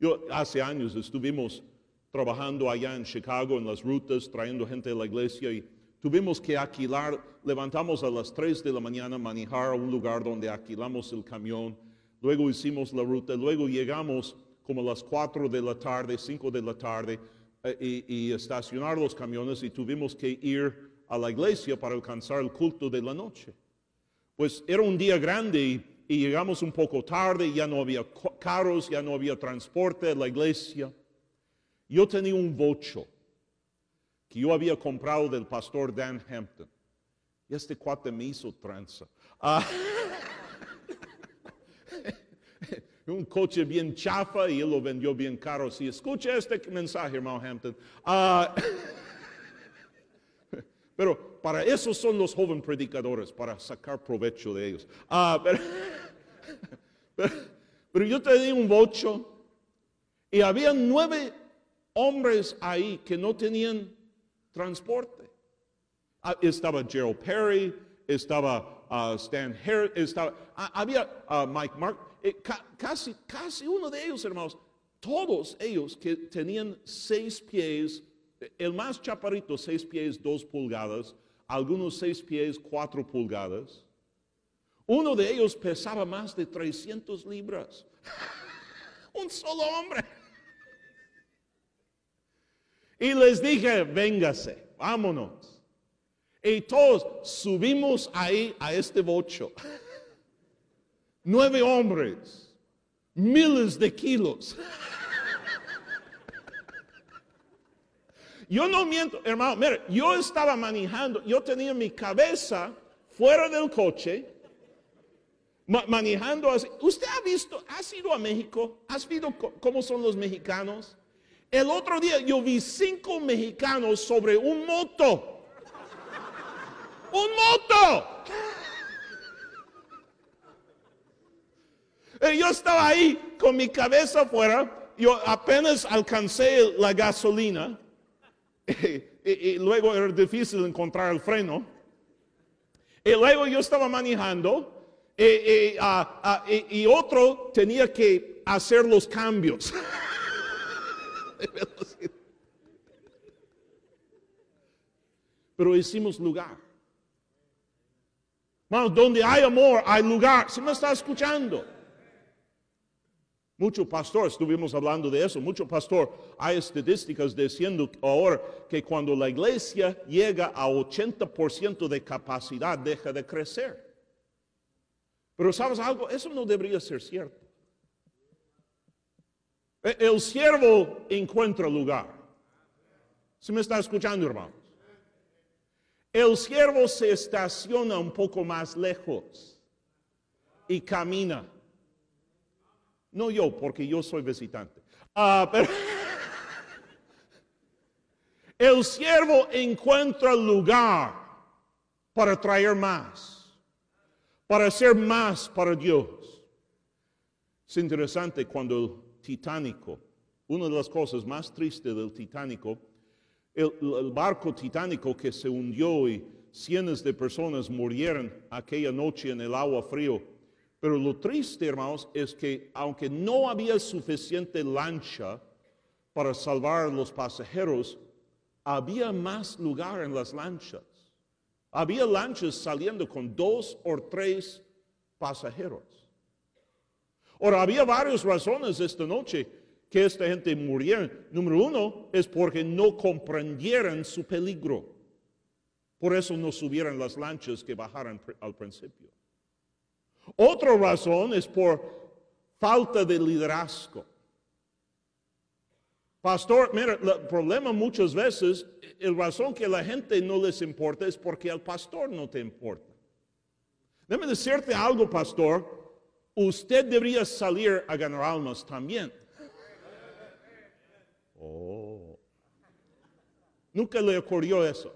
Yo hace años estuvimos trabajando allá en Chicago en las rutas, trayendo gente a la iglesia y tuvimos que alquilar, levantamos a las 3 de la mañana, manejar a un lugar donde alquilamos el camión, luego hicimos la ruta, luego llegamos como las 4 de la tarde, 5 de la tarde, eh, y, estacionar los camiones y tuvimos que ir a la iglesia para alcanzar el culto de la noche. Pues era un día grande y, llegamos un poco tarde, ya no había carros, ya no había transporte a la iglesia. Yo tenía un bocho que yo había comprado del pastor Dan Hampton. Y este cuate me hizo tranza. Ah, [laughs] un coche bien chafa y él lo vendió bien caro. Si escucha este mensaje, hermano Hampton. Ah, [laughs] pero para eso son los jóvenes predicadores, para sacar provecho de ellos. Ah, pero, [laughs] yo tenía un bocho y había nueve hombres ahí que no tenían transporte. Ah, estaba Gerald Perry, estaba Stan Harris, estaba, había Mike Mark eh, casi, casi uno de ellos, hermanos, todos ellos que tenían seis pies, el más chaparrito, seis pies, dos pulgadas, algunos seis pies, cuatro pulgadas. Uno de ellos pesaba más de 300 libras. [laughs] Un solo hombre. Y les dije, véngase, vámonos. Y todos subimos ahí a este bocho [laughs] nueve hombres, miles de kilos. Yo no miento, hermano, mire, yo estaba manejando, yo tenía mi cabeza fuera del coche, manejando así. ¿Usted ha visto, has ido a México? ¿Has visto cómo son los mexicanos? El otro día yo vi cinco mexicanos sobre un moto. Un moto. Yo estaba ahí con mi cabeza afuera, yo apenas alcancé la gasolina [laughs] y, luego era difícil encontrar el freno. Y luego yo estaba manejando y, ah, ah, otro tenía que hacer los cambios. [laughs] Pero hicimos lugar. Hermano, donde hay amor, hay lugar. ¿Se me está escuchando? Mucho pastor, estuvimos hablando de eso, mucho pastor, hay estadísticas diciendo ahora que cuando la iglesia llega a 80% de capacidad, deja de crecer. Pero sabes algo, eso no debería ser cierto. E- El siervo encuentra lugar. ¿Se me está escuchando, hermanos? El siervo se estaciona un poco más lejos y camina. No yo, porque yo soy visitante. Ah, [laughs] el siervo encuentra lugar para traer más, para hacer más para Dios. Es interesante cuando el Titánico, una de las cosas más tristes del Titánico, el, el barco titánico que se hundió y cientos de personas murieron aquella noche en el agua frío. Pero lo triste, hermanos, es que aunque no había suficiente lancha para salvar los pasajeros, había más lugar en las lanchas. Había lanchas saliendo con dos o tres pasajeros. Ahora, había varias razones esta noche que esta gente muriera. Número uno es porque no comprendieran su peligro. Por eso no subieron las lanchas que bajaron al principio. Otra razón es por falta de liderazgo. Pastor, mira, el problema muchas veces, la razón que la gente no les importa es porque el pastor no te importa. Déjame decirte algo, pastor. Usted debería salir a ganar almas también. Oh. Nunca le ocurrió eso.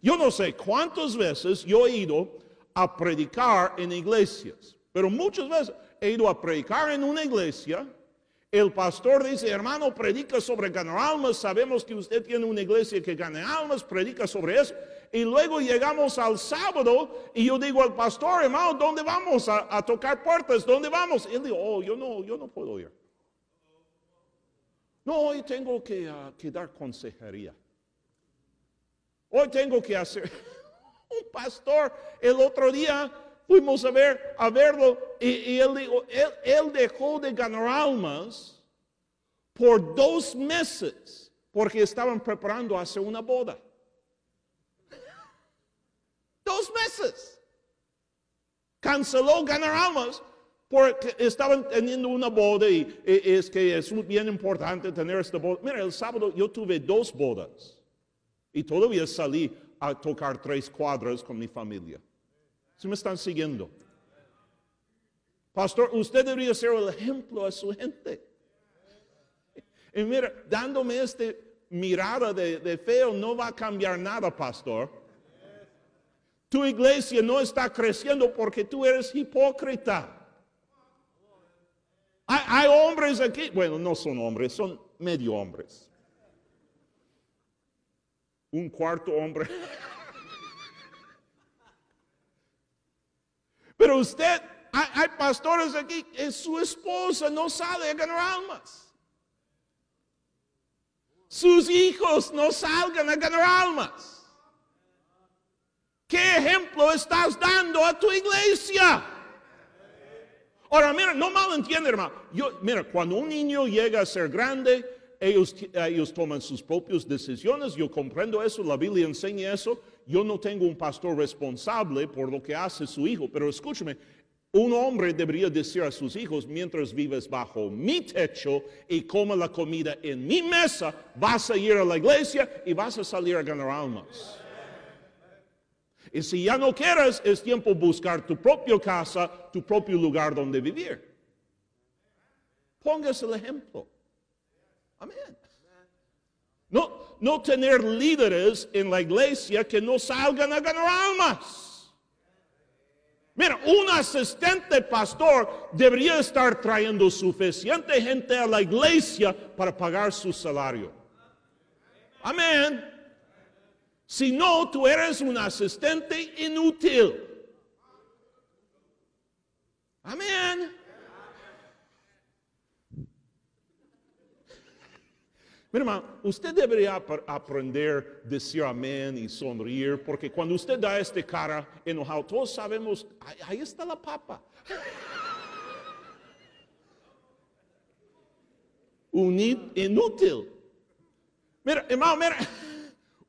Yo no sé cuántas veces yo he ido a predicar en iglesias, pero muchas veces he ido a predicar en una iglesia. El pastor dice, hermano, predica sobre ganar almas. Sabemos que usted tiene una iglesia que gana almas, predica sobre eso. Y luego llegamos al sábado y yo digo al pastor, hermano, ¿dónde vamos a, tocar puertas? ¿Dónde vamos? Y él oh, yo no, yo no puedo ir. No, hoy tengo que, ah, que dar consejería. Hoy tengo que hacer. Un pastor, el otro día fuimos a ver, a verlo, y, él, dijo, él, dejó de ganar almas por dos meses, porque estaban preparando hacer una boda. Dos meses. Canceló ganar almas porque estaban teniendo una boda y, y es que es bien importante tener esta boda. Mira, el sábado yo tuve dos bodas y todavía salí a tocar tres cuadras con mi familia. ¿Sí me están siguiendo? Pastor, usted debería ser el ejemplo a su gente. Y mira, dándome esta mirada de, de feo no va a cambiar nada, pastor. Tu iglesia no está creciendo porque tú eres hipócrita. Hay, hay hombres aquí, bueno, no son hombres, son medio hombres. Un cuarto hombre. Pero usted, hay, pastores aquí, que su esposa no sale a ganar almas. Sus hijos no salgan a ganar almas. ¿Qué ejemplo estás dando a tu iglesia? Ahora, mira, no malentiende, hermano. Yo, mira, cuando un niño llega a ser grande, ellos, ellos toman sus propias decisiones. Yo comprendo eso, la Biblia enseña eso. Yo no tengo un pastor responsable por lo que hace su hijo, pero escúchame, un hombre debería decir a sus hijos, mientras vives bajo mi techo y comas la comida en mi mesa, vas a ir a la iglesia y vas a salir a ganar almas. Y si ya no quieres, es tiempo buscar tu propia casa, tu propio lugar donde vivir. Pongas el ejemplo. Amén. No, no tener líderes en la iglesia que no salgan a ganar almas. Mira, un asistente pastor debería estar trayendo suficiente gente a la iglesia para pagar su salario. Amén. Si no, tú eres un asistente inútil. Amén. Mira, hermano, usted debería ap- aprender a decir amén y sonreír, porque cuando usted da este cara enojado, todos sabemos, ahí, está la papa. Uni- inútil. Mira, hermano, mira,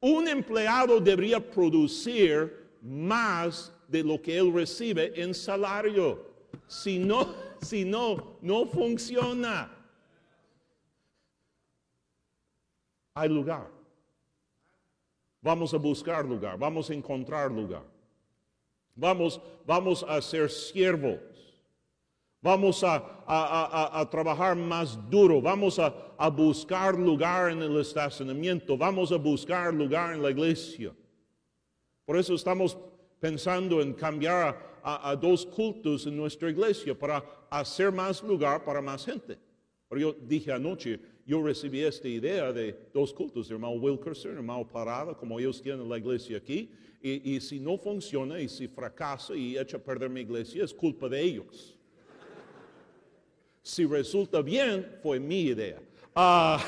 un empleado debería producir más de lo que él recibe en salario. Si no, si no, no funciona. Hay lugar. Vamos a buscar lugar, vamos a encontrar lugar. Vamos, vamos a ser siervos. Vamos a, a- a- a- trabajar más duro. Vamos a, buscar lugar en el estacionamiento. Vamos a buscar lugar en la iglesia. Por eso estamos pensando en cambiar a- a dos cultos en nuestra iglesia para hacer más lugar para más gente. Pero yo dije anoche, yo recibí esta idea de dos cultos, hermano Wilkerson, hermano Parada, como ellos tienen la iglesia aquí. Y, si no funciona y si fracasa y echa a perder mi iglesia, es culpa de ellos. Si resulta bien, fue mi idea. Ah,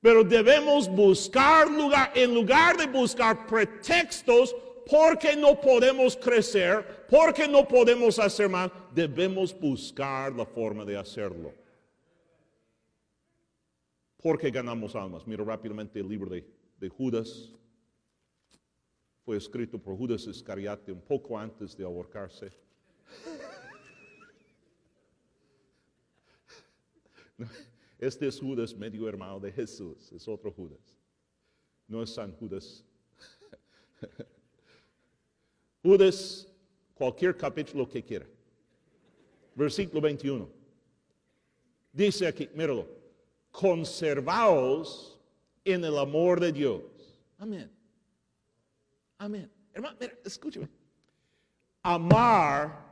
pero debemos buscar lugar, en lugar de buscar pretextos porque no podemos crecer, porque no podemos hacer más, debemos buscar la forma de hacerlo. Porque ganamos almas. Miro rápidamente el libro de, de Judas. Fue escrito por Judas Iscariote un poco antes de ahorcarse. [laughs] Este es Judas, medio hermano de Jesús, es otro Judas. No es San Judas. [laughs] Judas, cualquier capítulo que quiera. Versículo 21. Dice aquí, míralo, conservaos en el amor de Dios. Amén. Amén. Hermano, mira, escúcheme. Amar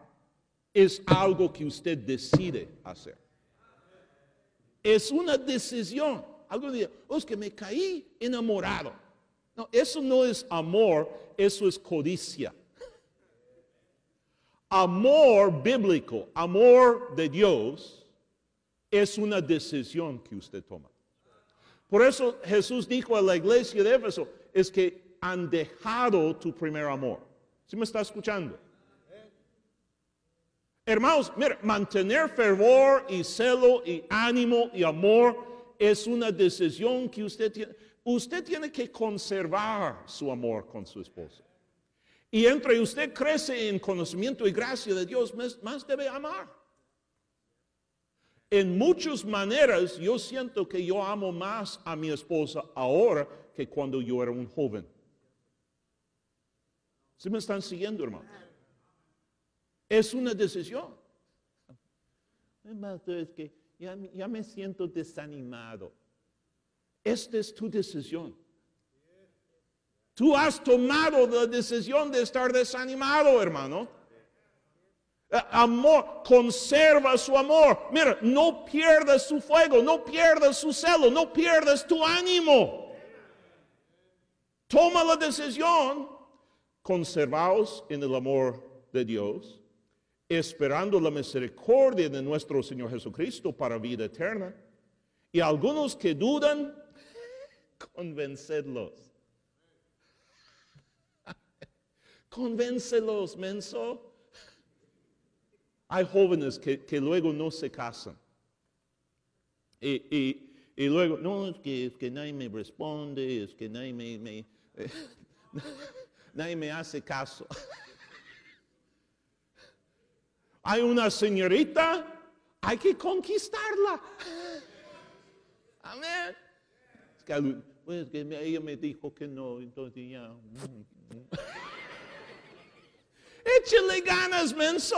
es algo que usted decide hacer. Es una decisión. Algo dice, oh, es que me caí enamorado. No, eso no es amor, eso es codicia. Amor bíblico, amor de Dios, es una decisión que usted toma. Por eso Jesús dijo a la iglesia de Éfeso, es que han dejado tu primer amor. ¿Sí me está escuchando? Hermanos, mira, mantener fervor y celo y ánimo y amor es una decisión que usted tiene. Usted tiene que conservar su amor con su esposa. Y entre usted crece en conocimiento y gracia de Dios, más, más debe amar. En muchas maneras yo siento que yo amo más a mi esposa ahora que cuando yo era un joven. ¿Sí me están siguiendo, hermanos? Es una decisión. Hermano, es que ya me siento desanimado. Esta es tu decisión. Tú has tomado la decisión de estar desanimado, hermano. Eh, Amor, conserva su amor. Mira, no pierdas su fuego, no pierdas su celo, no pierdas tu ánimo. Toma la decisión, conservaos en el amor de Dios, esperando la misericordia de nuestro Señor Jesucristo para vida eterna. Y algunos que dudan, [laughs] convencedlos. [laughs] Convéncelos, menso. Hay jóvenes que, que luego no se casan. Y, y- y luego, no, es que, es que nadie me responde, es que nadie me, me- eh, [laughs] nadie me hace caso. [laughs] Hay una señorita, hay que conquistarla. Amén. Es que, pues, que ella me dijo que no, entonces ya. [laughs] Échale ganas, menso.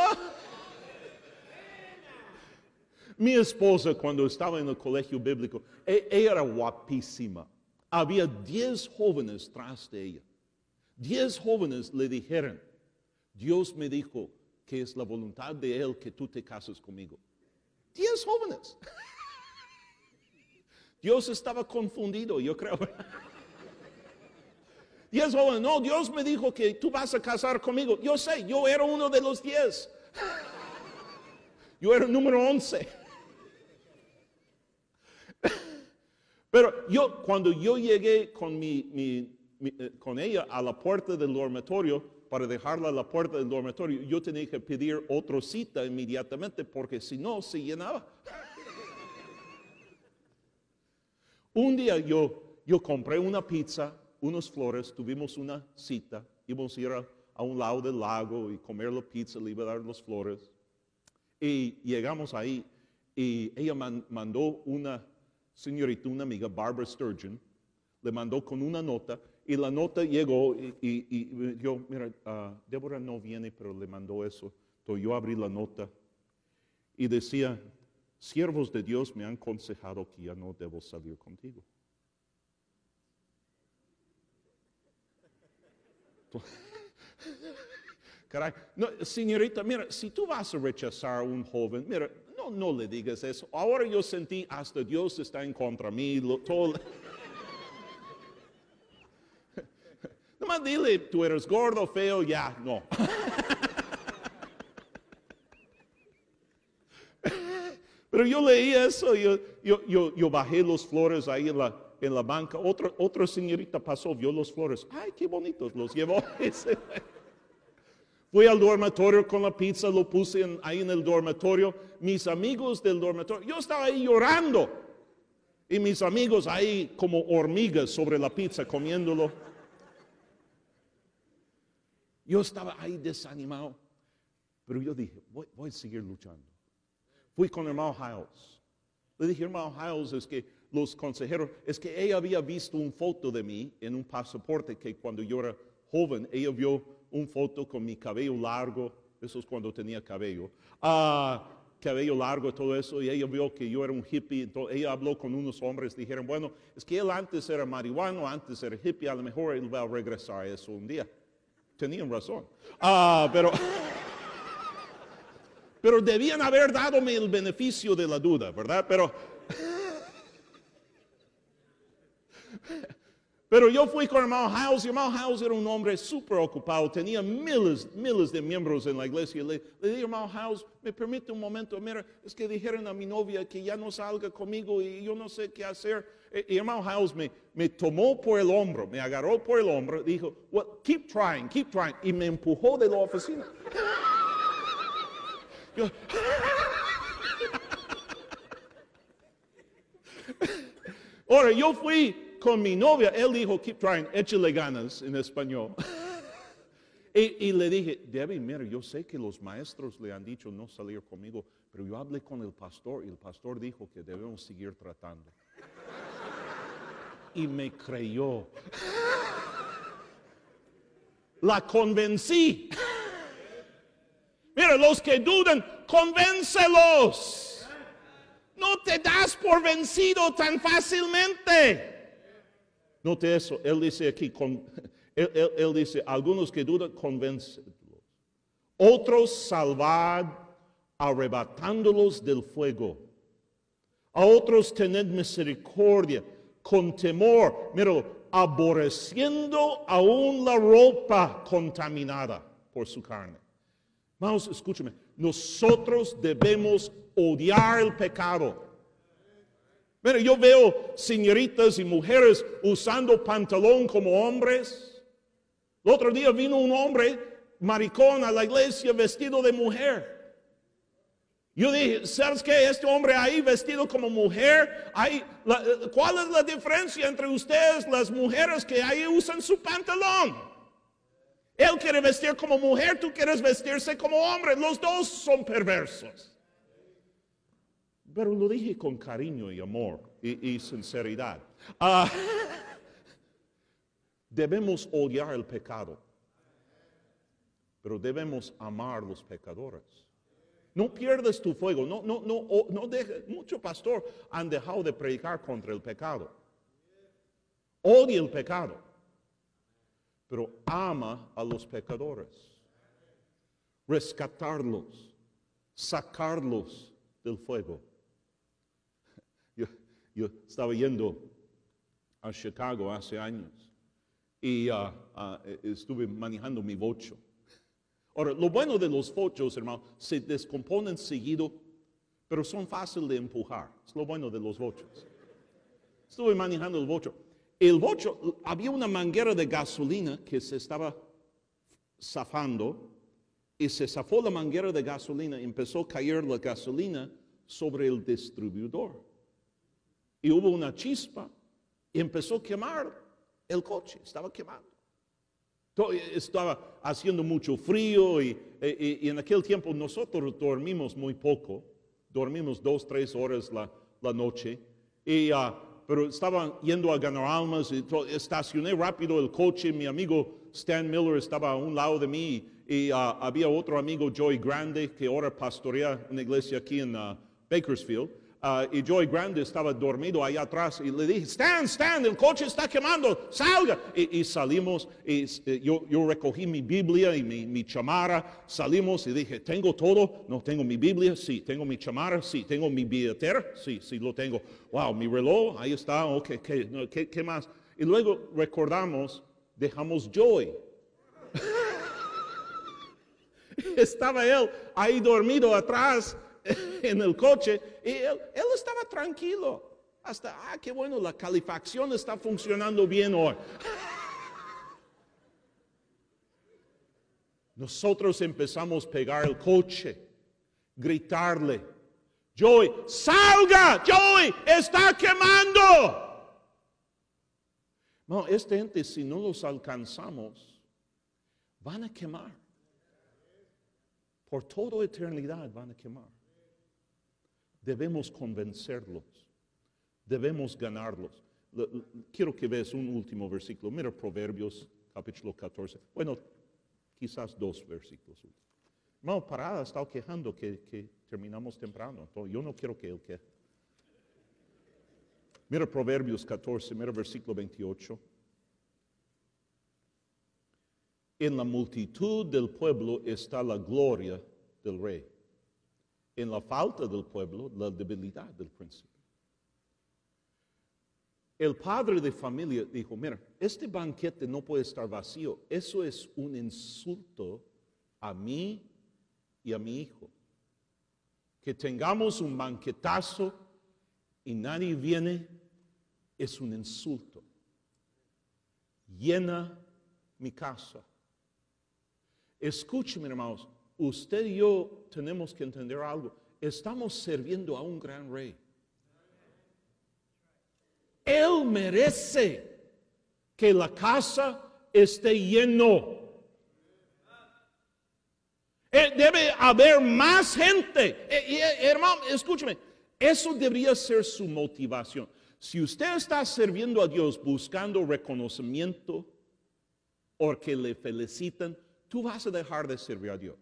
Mi esposa, cuando estaba en el colegio bíblico, e- era guapísima. Había 10 jóvenes tras de ella. 10 jóvenes le dijeron, Dios me dijo que es la voluntad de Él que tú te cases conmigo. Diez jóvenes. [laughs] Dios estaba confundido, yo creo. [laughs] Diez jóvenes, no, Dios me dijo que tú vas a casar conmigo. Yo sé, yo era uno de los diez. [laughs] Yo era el número once. Pero yo, cuando yo llegué con, mi, eh, con ella a la puerta del dormitorio, para dejarla a la puerta del dormitorio, yo tenía que pedir otra cita inmediatamente porque si no, se llenaba. [laughs] Un día yo, yo compré una pizza, unas flores, tuvimos una cita, íbamos a ir a, un lado del lago y comer la pizza, a dar las flores. Y llegamos ahí y ella mandó una señorita, una amiga, Barbara Sturgeon, le mandó con una nota y la nota llegó y, yo, mira, uh, Débora no viene, pero le mandó eso. Entonces yo abrí la nota y decía, siervos de Dios me han aconsejado que ya no debo salir contigo. [laughs] Caray, señorita, mira, si tú vas a rechazar a un joven, mira, no, le digas eso. Ahora yo sentí hasta Dios está en contra mí, todo. [laughs] Nomás dile, tú eres gordo, feo, ya, no. [laughs] Pero yo leí eso, yo, yo, yo, bajé los flores ahí en la, en la banca. Otra, otra señorita pasó, vio los flores. Ay, qué bonitos, los llevó. [laughs] Fui al dormitorio con la pizza, lo puse ahí en el dormitorio. Mis amigos del dormitorio, yo estaba ahí llorando. Y mis amigos ahí como hormigas sobre la pizza comiéndolo. Yo estaba ahí desanimado, pero yo dije, voy, a seguir luchando. Fui con hermano Hiles. Le dije, hermano Hiles, es que los consejeros, es que ella había visto una foto de mí en un pasaporte que cuando yo era joven, ella vio una foto con mi cabello largo, eso es cuando tenía cabello, ah, cabello largo, todo eso, y ella vio que yo era un hippie, entonces ella habló con unos hombres, dijeron, bueno, es que él antes era marihuano, antes era hippie, a lo mejor él va a regresar a eso un día tenían razón. Ah, pero, [laughs] pero debían haber dadome el beneficio de la duda, ¿verdad? Pero, pero yo fui con hermano House y hermano House era un hombre súper ocupado, tenía miles, miles de miembros en la iglesia. Le, dije, hermano House, me permite un momento, mira, es que dijeron a mi novia que ya no salga conmigo y yo no sé qué hacer. Y hermano House me, me tomó por el hombro, me agarró por el hombro, dijo, well, keep trying, keep trying, y me empujó de la oficina. [laughs] Ahora, yo fui con mi novia, él dijo, keep trying, échale ganas en español. [laughs] y, y, le dije, Debbie, mira, yo sé que los maestros le han dicho no salir conmigo, pero yo hablé con el pastor y el pastor dijo que debemos seguir tratando y me creyó. La convencí. Mira, los que dudan, convéncelos. No te das por vencido tan fácilmente. Note eso, él dice aquí, él, dice, algunos que dudan, convéncelos. Otros salvad arrebatándolos del fuego. A otros tened misericordia con temor, mira, aborreciendo aún la ropa contaminada por su carne. Vamos, escúchame, nosotros debemos odiar el pecado. Mira, yo veo señoritas y mujeres usando pantalón como hombres. El otro día vino un hombre maricón a la iglesia vestido de mujer. Yo dije, ¿sabes qué? Este hombre ahí vestido como mujer, ¿cuál es la diferencia entre ustedes, las mujeres que ahí usan su pantalón? Él quiere vestir como mujer, tú quieres vestirse como hombre. Los dos son perversos. Pero lo dije con cariño y amor y, sinceridad. Ah, [laughs] debemos odiar el pecado, pero debemos amar los pecadores. No pierdes tu fuego. No, no, no, no deje, mucho pastor han dejado de predicar contra el pecado. Odia el pecado. Pero ama a los pecadores. rescatarlos, sacarlos del fuego. Yo, estaba yendo a Chicago hace años y ah, ah, estuve manejando mi bocho. Ahora, lo bueno de los bochos, hermano, se descomponen seguido, pero son fáciles de empujar. Es lo bueno de los bochos. Estuve manejando el bocho. El bocho, había una manguera de gasolina que se estaba zafando y se zafó la manguera de gasolina empezó a caer la gasolina sobre el distribuidor. Y hubo una chispa y empezó a quemar el coche, estaba quemando. Estaba haciendo mucho frío y, en aquel tiempo nosotros dormimos muy poco, dormimos dos, tres horas la, noche, y, uh, pero estaba yendo a ganar almas y estacioné rápido el coche, mi amigo Stan Miller estaba a un lado de mí y uh, había otro amigo, Joy Grande, que ahora pastorea una iglesia aquí en uh, Bakersfield. Uh, y Joy Grande estaba dormido allá atrás y le dije, Stan, Stan, el coche está quemando, salga. Y, salimos, y, eh, yo, yo, recogí mi Biblia y mi, mi, chamara, salimos y dije, ¿tengo todo? No, tengo mi Biblia, sí, tengo mi chamara, sí, tengo mi billetera, sí, sí, lo tengo. Wow, mi reloj, ahí está, ok, ¿qué, qué, qué más? Y luego recordamos, dejamos Joy. [laughs] estaba él ahí dormido atrás [laughs] en el coche y él, estaba tranquilo. Hasta, ah, qué bueno, la calefacción está funcionando bien hoy. [laughs] Nosotros empezamos a pegar el coche, gritarle, Joy, salga, Joy, está quemando. No, esta gente, si no los alcanzamos, van a quemar. Por toda eternidad van a quemar debemos convencerlos, debemos ganarlos. Quiero que veas un último versículo. Mira Proverbios capítulo 14. Bueno, quizás dos versículos. Hermano, Parada está quejando que, terminamos temprano. yo no quiero que él queje. Mira Proverbios 14, mira versículo 28. En la multitud del pueblo está la gloria del rey en la falta del pueblo la debilidad del príncipe. El padre de familia dijo, mira, este banquete no puede estar vacío. Eso es un insulto a mí y a mi hijo. Que tengamos un banquetazo y nadie viene es un insulto. Llena mi casa. Escúcheme, hermanos, usted y yo tenemos que entender algo. Estamos sirviendo a un gran rey. Él merece que la casa esté lleno. Eh, debe haber más gente. Eh, eh, hermano, escúcheme, eso debería ser su motivación. Si usted está sirviendo a Dios buscando reconocimiento o que le felicitan, tú vas a dejar de servir a Dios.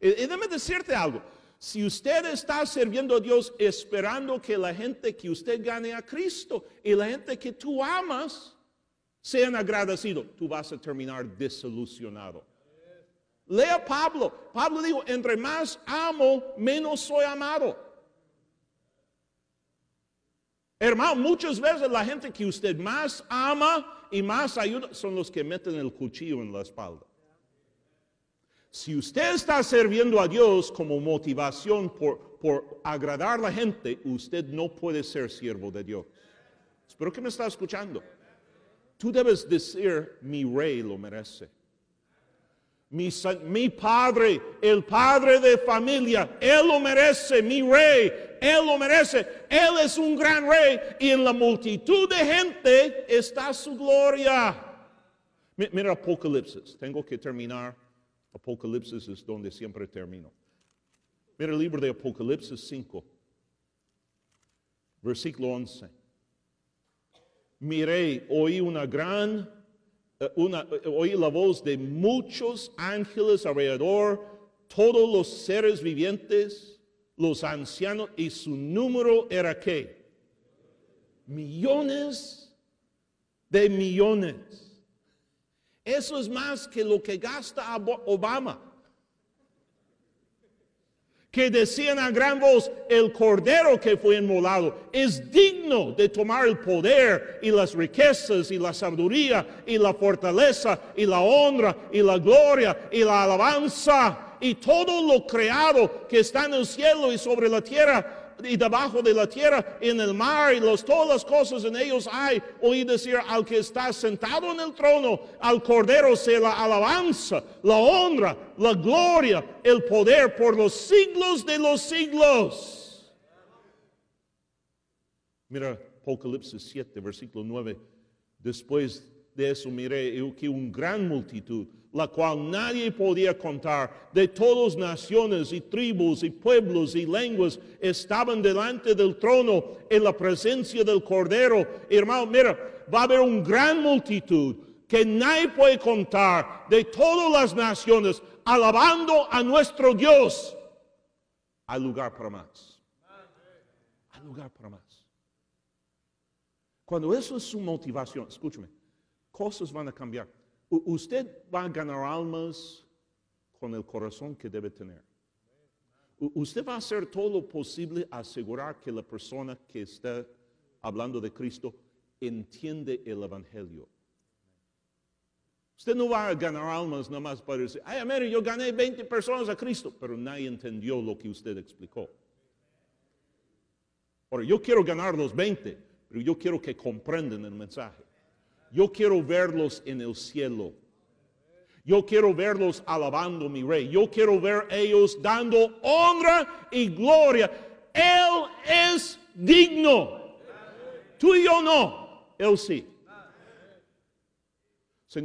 Y, déjame decirte algo. Si usted está sirviendo a Dios esperando que la gente que usted gane a Cristo y la gente que tú amas sean agradecidos, tú vas a terminar desilusionado. Lea Pablo. Pablo dijo, entre más amo, menos soy amado. Hermano, muchas veces la gente que usted más ama y más ayuda son los que meten el cuchillo en la espalda. Si usted está sirviendo a Dios como motivación por, por agradar a la gente, usted no puede ser siervo de Dios. Espero que me está escuchando. Tú debes decir, mi rey lo merece. Mi, mi, padre, el padre de familia, él lo merece, mi rey, él lo merece. Él es un gran rey y en la multitud de gente está su gloria. Mira Apocalipsis, tengo que terminar. Apocalipsis es donde siempre termino. Mira el libro de Apocalipsis 5, versículo 11. Miré, oí una gran, eh, una, eh, oí la voz de muchos ángeles alrededor, todos los seres vivientes, los ancianos, y su número era qué? Millones de millones. Eso es más que lo que gasta Obama. Que decían a gran voz, el cordero que fue inmolado es digno de tomar el poder y las riquezas y la sabiduría y la fortaleza y la honra y la gloria y la alabanza y todo lo creado que está en el cielo y sobre la tierra y debajo de la tierra, en el mar y los, todas las cosas en ellos hay. Oí decir al que está sentado en el trono, al Cordero sea la alabanza, la honra, la gloria, el poder por los siglos de los siglos. Mira, Apocalipsis 7, versículo 9. Después de eso miré que un gran multitud la cual nadie podía contar, de todas naciones y tribus y pueblos y lenguas, estaban delante del trono en la presencia del Cordero. Hermano, mira, va a haber una gran multitud que nadie puede contar de todas las naciones, alabando a nuestro Dios. Hay lugar para más. Hay lugar para más. Cuando eso es su motivación, escúchame, cosas van a cambiar. Usted va a ganar almas con el corazón que debe tener. Usted va a hacer todo lo posible asegurar que la persona que está hablando de Cristo entiende el Evangelio. Usted no va a ganar almas nada más para decir, ay, mire, yo gané 20 personas a Cristo, pero nadie entendió lo que usted explicó. Ahora, yo quiero ganar los 20, pero yo quiero que comprendan el mensaje. Yo quiero verlos en el cielo. Yo quiero verlos alabando mi rey. Yo quiero ver ellos dando honra y gloria. Él es digno. Tú y yo no. Él sí.